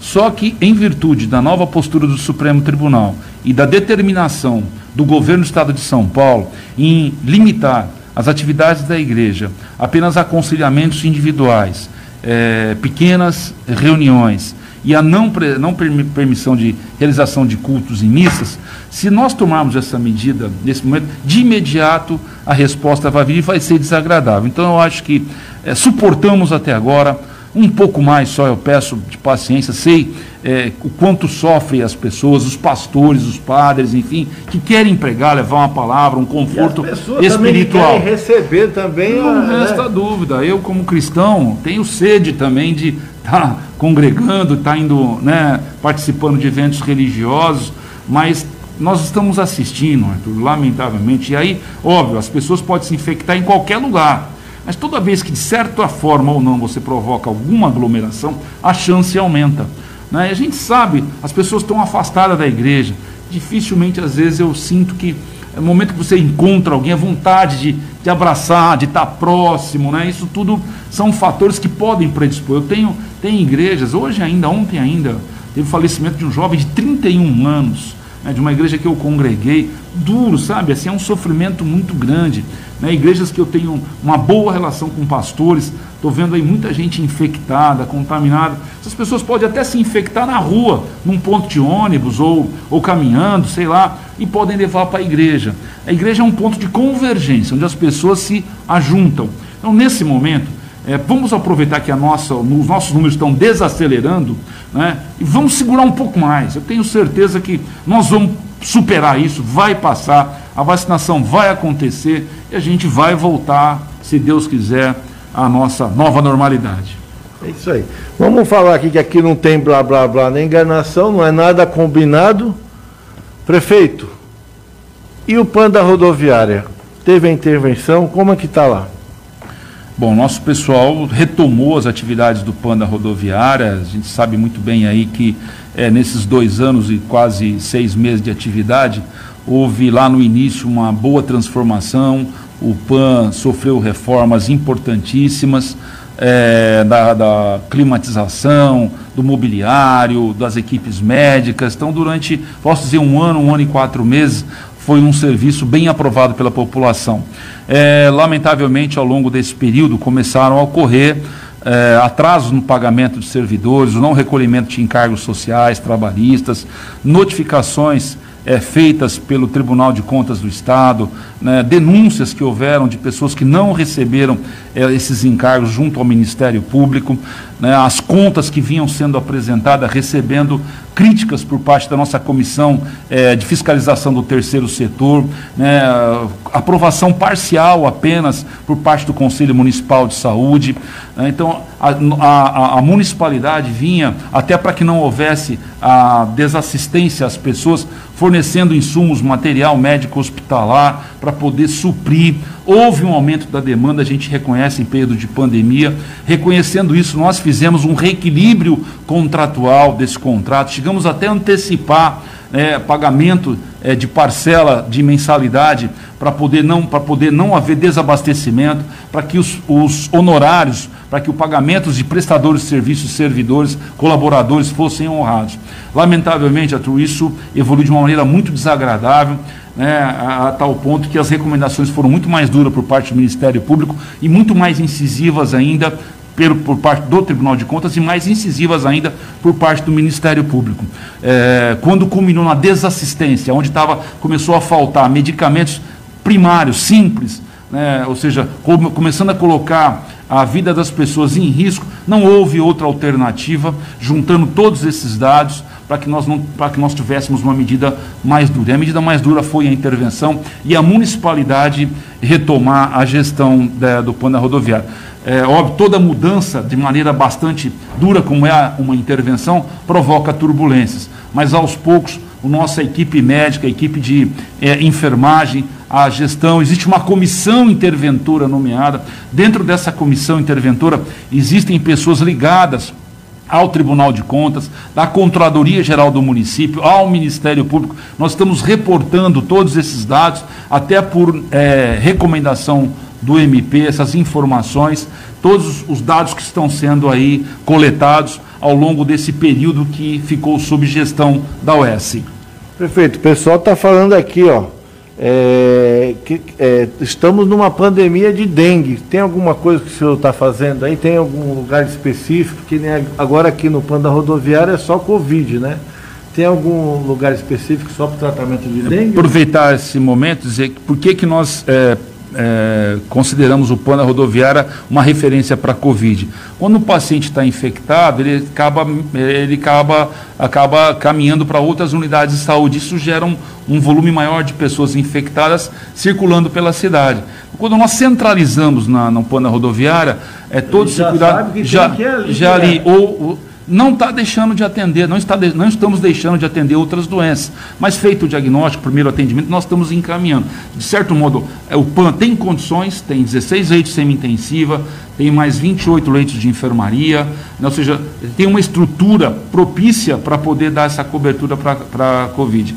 O: Só que, em virtude da nova postura do Supremo Tribunal e da determinação do governo do Estado de São Paulo em limitar as atividades da igreja apenas a aconselhamentos individuais, é, pequenas reuniões e a não, não permissão de realização de cultos e missas, se nós tomarmos essa medida nesse momento, de imediato a resposta vai vir e vai ser desagradável. Então eu acho que é, suportamos até agora, um pouco mais só eu peço de paciência, sei é, o quanto sofrem as pessoas, os pastores, os padres, enfim, que querem pregar, levar uma palavra, um conforto e espiritual.
N: Também receber também.
O: Não a, resta né? dúvida. Eu, como cristão, tenho sede também de estar tá congregando, estar tá indo, né, participando de eventos religiosos, mas nós estamos assistindo, Arthur, lamentavelmente, e aí, óbvio, as pessoas podem se infectar em qualquer lugar. Mas toda vez que, de certa forma ou não, você provoca alguma aglomeração, a chance aumenta. Né? E a gente sabe, as pessoas estão afastadas da igreja. Dificilmente, às vezes, eu sinto que no momento que você encontra alguém, a vontade de, de abraçar, de estar próximo, né? isso tudo são fatores que podem predispor. Eu tenho, tenho igrejas, hoje ainda, ontem ainda, teve o falecimento de um jovem de 31 anos né, de uma igreja que eu congreguei, duro, sabe? Assim, é um sofrimento muito grande. Né? Igrejas que eu tenho uma boa relação com pastores, estou vendo aí muita gente infectada, contaminada. Essas pessoas podem até se infectar na rua, num ponto de ônibus ou, ou caminhando, sei lá, e podem levar para a igreja. A igreja é um ponto de convergência, onde as pessoas se ajuntam. Então, nesse momento, é, vamos aproveitar que nossa, os nossos números estão desacelerando né, e vamos segurar um pouco mais. Eu tenho certeza que nós vamos superar isso, vai passar, a vacinação vai acontecer e a gente vai voltar, se Deus quiser, à nossa nova normalidade.
N: É isso aí. Vamos falar aqui que aqui não tem blá blá blá nem enganação, não é nada combinado. Prefeito, e o PAN da rodoviária? Teve a intervenção? Como é que está lá?
O: Bom, nosso pessoal retomou as atividades do PAN da rodoviária. A gente sabe muito bem aí que é, nesses dois anos e quase seis meses de atividade, houve lá no início uma boa transformação. O PAN sofreu reformas importantíssimas é, da, da, climatização, do mobiliário, das equipes médicas. Então, durante, posso dizer, um ano, um ano e quatro meses, foi um serviço bem aprovado pela população. É, lamentavelmente, ao longo desse período, começaram a ocorrer é, atrasos no pagamento de servidores, o não recolhimento de encargos sociais, trabalhistas, notificações é, feitas pelo Tribunal de Contas do Estado, né, denúncias que houveram de pessoas que não receberam esses encargos junto ao Ministério Público, né, as contas que vinham sendo apresentadas, recebendo críticas por parte da nossa comissão eh, de fiscalização do terceiro setor, né, aprovação parcial apenas por parte do Conselho Municipal de Saúde. né, então, a, a- a municipalidade vinha, até para que não houvesse a desassistência às pessoas, fornecendo insumos, material médico hospitalar, para poder suprir. Houve um aumento da demanda, a gente reconhece em período de pandemia. Reconhecendo isso, nós fizemos um reequilíbrio contratual desse contrato, chegamos até a antecipar né, pagamento eh, de parcela de mensalidade para poder não poder não haver desabastecimento, para que os, os honorários, para que o pagamento de prestadores de serviços, servidores, colaboradores fossem honrados. Lamentavelmente, Arthur, isso evoluiu de uma maneira muito desagradável. Né, a, a tal ponto que as recomendações foram muito mais duras por parte do Ministério Público e muito mais incisivas ainda pelo, por parte do Tribunal de Contas e mais incisivas ainda por parte do Ministério Público. É, quando culminou na desassistência, onde tava, começou a faltar medicamentos primários, simples, né, ou seja, come- começando a colocar a vida das pessoas em risco, não houve outra alternativa, juntando todos esses dados para que nós não que nós tivéssemos uma medida mais dura. E a medida mais dura foi a intervenção e a municipalidade retomar a gestão da- do plano da rodoviária. É, óbvio, toda mudança de maneira bastante dura, como é uma intervenção, provoca turbulências. Mas aos poucos, a nossa equipe médica, a equipe de é, enfermagem, a gestão, existe uma comissão interventora nomeada. Dentro dessa comissão interventora existem pessoas ligadas ao Tribunal de Contas, da Controladoria Geral do município, ao Ministério Público. Nós estamos reportando todos esses dados, até por eh, recomendação do MP, essas informações, todos os dados que estão sendo aí coletados ao longo desse período que ficou sob gestão da OS.
N: Prefeito, o pessoal está falando aqui, ó, é, que é, estamos numa pandemia de dengue. Tem alguma coisa que o senhor está fazendo aí? Tem algum lugar específico? Que nem agora aqui no plano da rodoviária é só Covid, né? Tem algum lugar específico só para o tratamento de dengue?
O: aproveitar esse momento e dizer por que, que nós é, é, consideramos o plano da rodoviária uma referência para a Covid. Quando o paciente está infectado, ele acaba, ele acaba, acaba caminhando para outras unidades de saúde. Isso gera um, um volume maior de pessoas infectadas circulando pela cidade. Quando nós centralizamos na, no plano da rodoviária, é todo
N: já
O: esse cuidado. já,
N: ali
O: já ali,
N: direto.
O: ou, ou- não está deixando de atender, não, está de- não estamos deixando de atender outras doenças. Mas feito o diagnóstico, primeiro atendimento, nós estamos encaminhando. De certo modo, é, o PAN tem condições, tem 16 leitos semi-intensiva, tem mais 28 leitos de enfermaria, né, ou seja, tem uma estrutura propícia para poder dar essa cobertura para a Covid.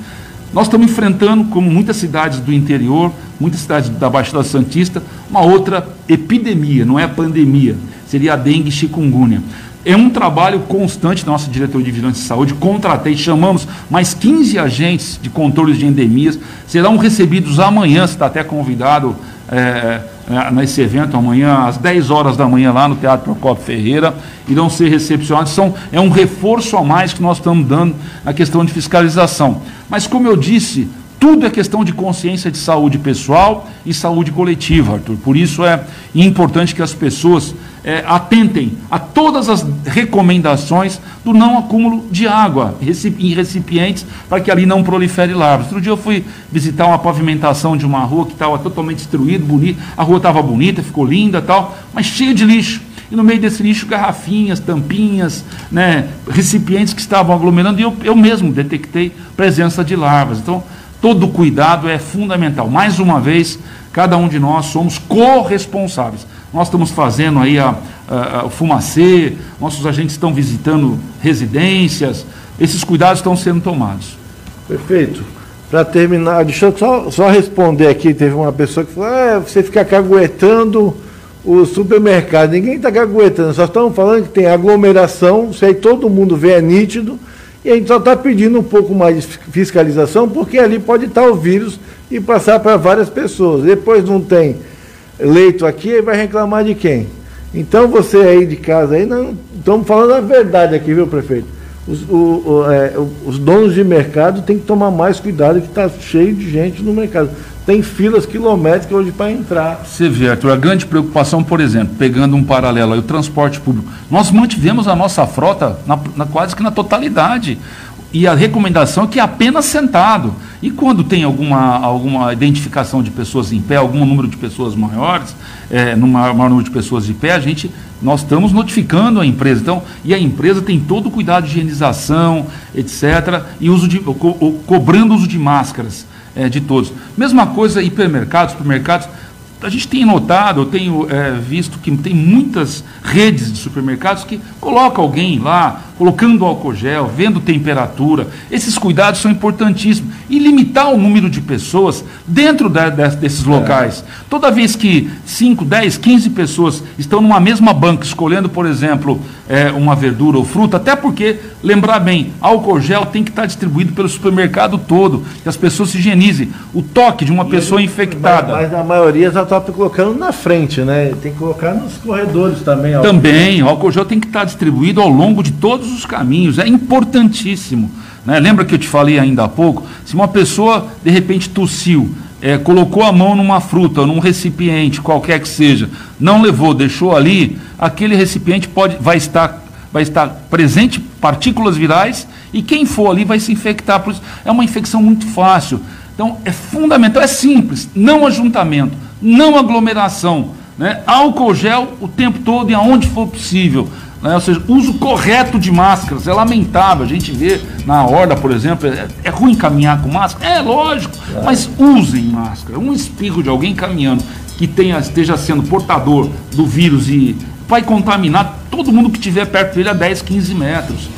O: Nós estamos enfrentando, como muitas cidades do interior, muitas cidades da Baixada Santista, uma outra epidemia, não é pandemia, seria a dengue chikungunya. É um trabalho constante da nossa diretoria de vigilância e saúde. Contratei, chamamos mais 15 agentes de controle de endemias. Serão recebidos amanhã, você está até convidado é, é, nesse evento, amanhã, às 10 horas da manhã, lá no Teatro Procopio Ferreira. Irão ser recepcionados. São, é um reforço a mais que nós estamos dando na questão de fiscalização. Mas, como eu disse, tudo é questão de consciência de saúde pessoal e saúde coletiva, Arthur. Por isso é importante que as pessoas eh, atentem a todas as recomendações do não acúmulo de água em recipientes para que ali não prolifere larvas. Outro dia eu fui visitar uma pavimentação de uma rua que estava totalmente destruída, bonita. A rua estava bonita, ficou linda tal, mas cheia de lixo. E no meio desse lixo, garrafinhas, tampinhas, né, recipientes que estavam aglomerando, e eu, eu mesmo detectei presença de larvas. Então, todo cuidado é fundamental. Mais uma vez, cada um de nós somos corresponsáveis. Nós estamos fazendo aí a, a- o fumacê, nossos agentes estão visitando residências, esses cuidados estão sendo tomados.
N: Perfeito. Para terminar, deixa eu só, só responder aqui. Teve uma pessoa que falou: é, você fica caguetando o supermercado. Ninguém está caguetando, só estamos falando que tem aglomeração, isso aí todo mundo vê, é nítido, e a gente só está pedindo um pouco mais de fiscalização, porque ali pode estar o vírus e passar para várias pessoas. Depois não tem leito aqui, aí vai reclamar de quem? Então você aí de casa aí, não estamos falando a verdade aqui, viu, prefeito? os, o- o- é, os donos de mercado têm que tomar mais cuidado, que está cheio de gente no mercado. Tem filas quilométricas hoje para entrar.
O: Você vê, Arthur, a grande preocupação, por exemplo, pegando um paralelo aí, o transporte público. Nós mantivemos a nossa frota na- na- quase que na totalidade. E a recomendação é que é apenas sentado. E quando tem alguma, alguma identificação de pessoas em pé, algum número de pessoas maiores, é, no maior, maior número de pessoas de pé, a gente, nós estamos notificando a empresa. Então, e a empresa tem todo o cuidado de higienização, etc., e uso de, co- co- cobrando uso de máscaras é, de todos. Mesma coisa, hipermercados, supermercados. A gente tem notado, eu tenho é, visto que tem muitas redes de supermercados que colocam alguém lá, colocando álcool gel, vendo temperatura. Esses cuidados são importantíssimos. E limitar o número de pessoas dentro da- desses locais. Toda vez que 5, 10, 15 pessoas estão numa mesma banca escolhendo, por exemplo, é, uma verdura ou fruta, até porque, lembrar bem, álcool gel tem que estar distribuído pelo supermercado todo, que as pessoas se higienizem. O toque de uma pessoa infectada.
N: Mas a maioria já está colocando na frente, né? Tem que colocar nos corredores também. ó.
O: Também, o álcool gel tem que estar distribuído ao longo de todos os caminhos, é importantíssimo. né? Lembra que eu te falei ainda há pouco? Se uma pessoa de repente tossiu, é, colocou a mão numa fruta, num recipiente, qualquer que seja, não levou, deixou ali, aquele recipiente pode, vai, estar, vai estar presente partículas virais e quem for ali vai se infectar. Por isso, é uma infecção muito fácil. Então, é fundamental, é simples, não ajuntamento, não aglomeração, né? álcool gel o tempo todo e aonde for possível. né? Ou seja, uso correto de máscaras, é lamentável. A gente vê na horda, por exemplo, é, é ruim caminhar com máscara? É lógico, mas usem máscara. Um espirro de alguém caminhando que tenha, esteja sendo portador do vírus e vai contaminar todo mundo que estiver perto dele a 10, 15 metros.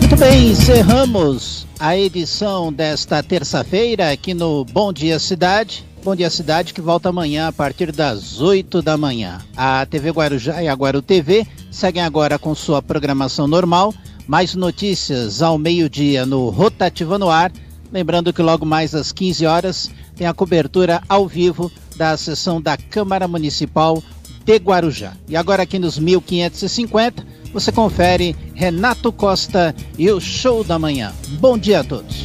D: Muito bem, encerramos a edição desta terça-feira aqui no Bom Dia Cidade. Bom Dia Cidade que volta amanhã a partir das 8 da manhã. A TV Guarujá e a Guaru TV seguem agora com sua programação normal. Mais notícias ao meio-dia no Rotativa no Ar. Lembrando que logo mais às 15 horas tem a cobertura ao vivo da sessão da Câmara Municipal de Guarujá. E agora aqui nos 1550, você confere Renato Costa e o Show da Manhã. Bom dia a todos.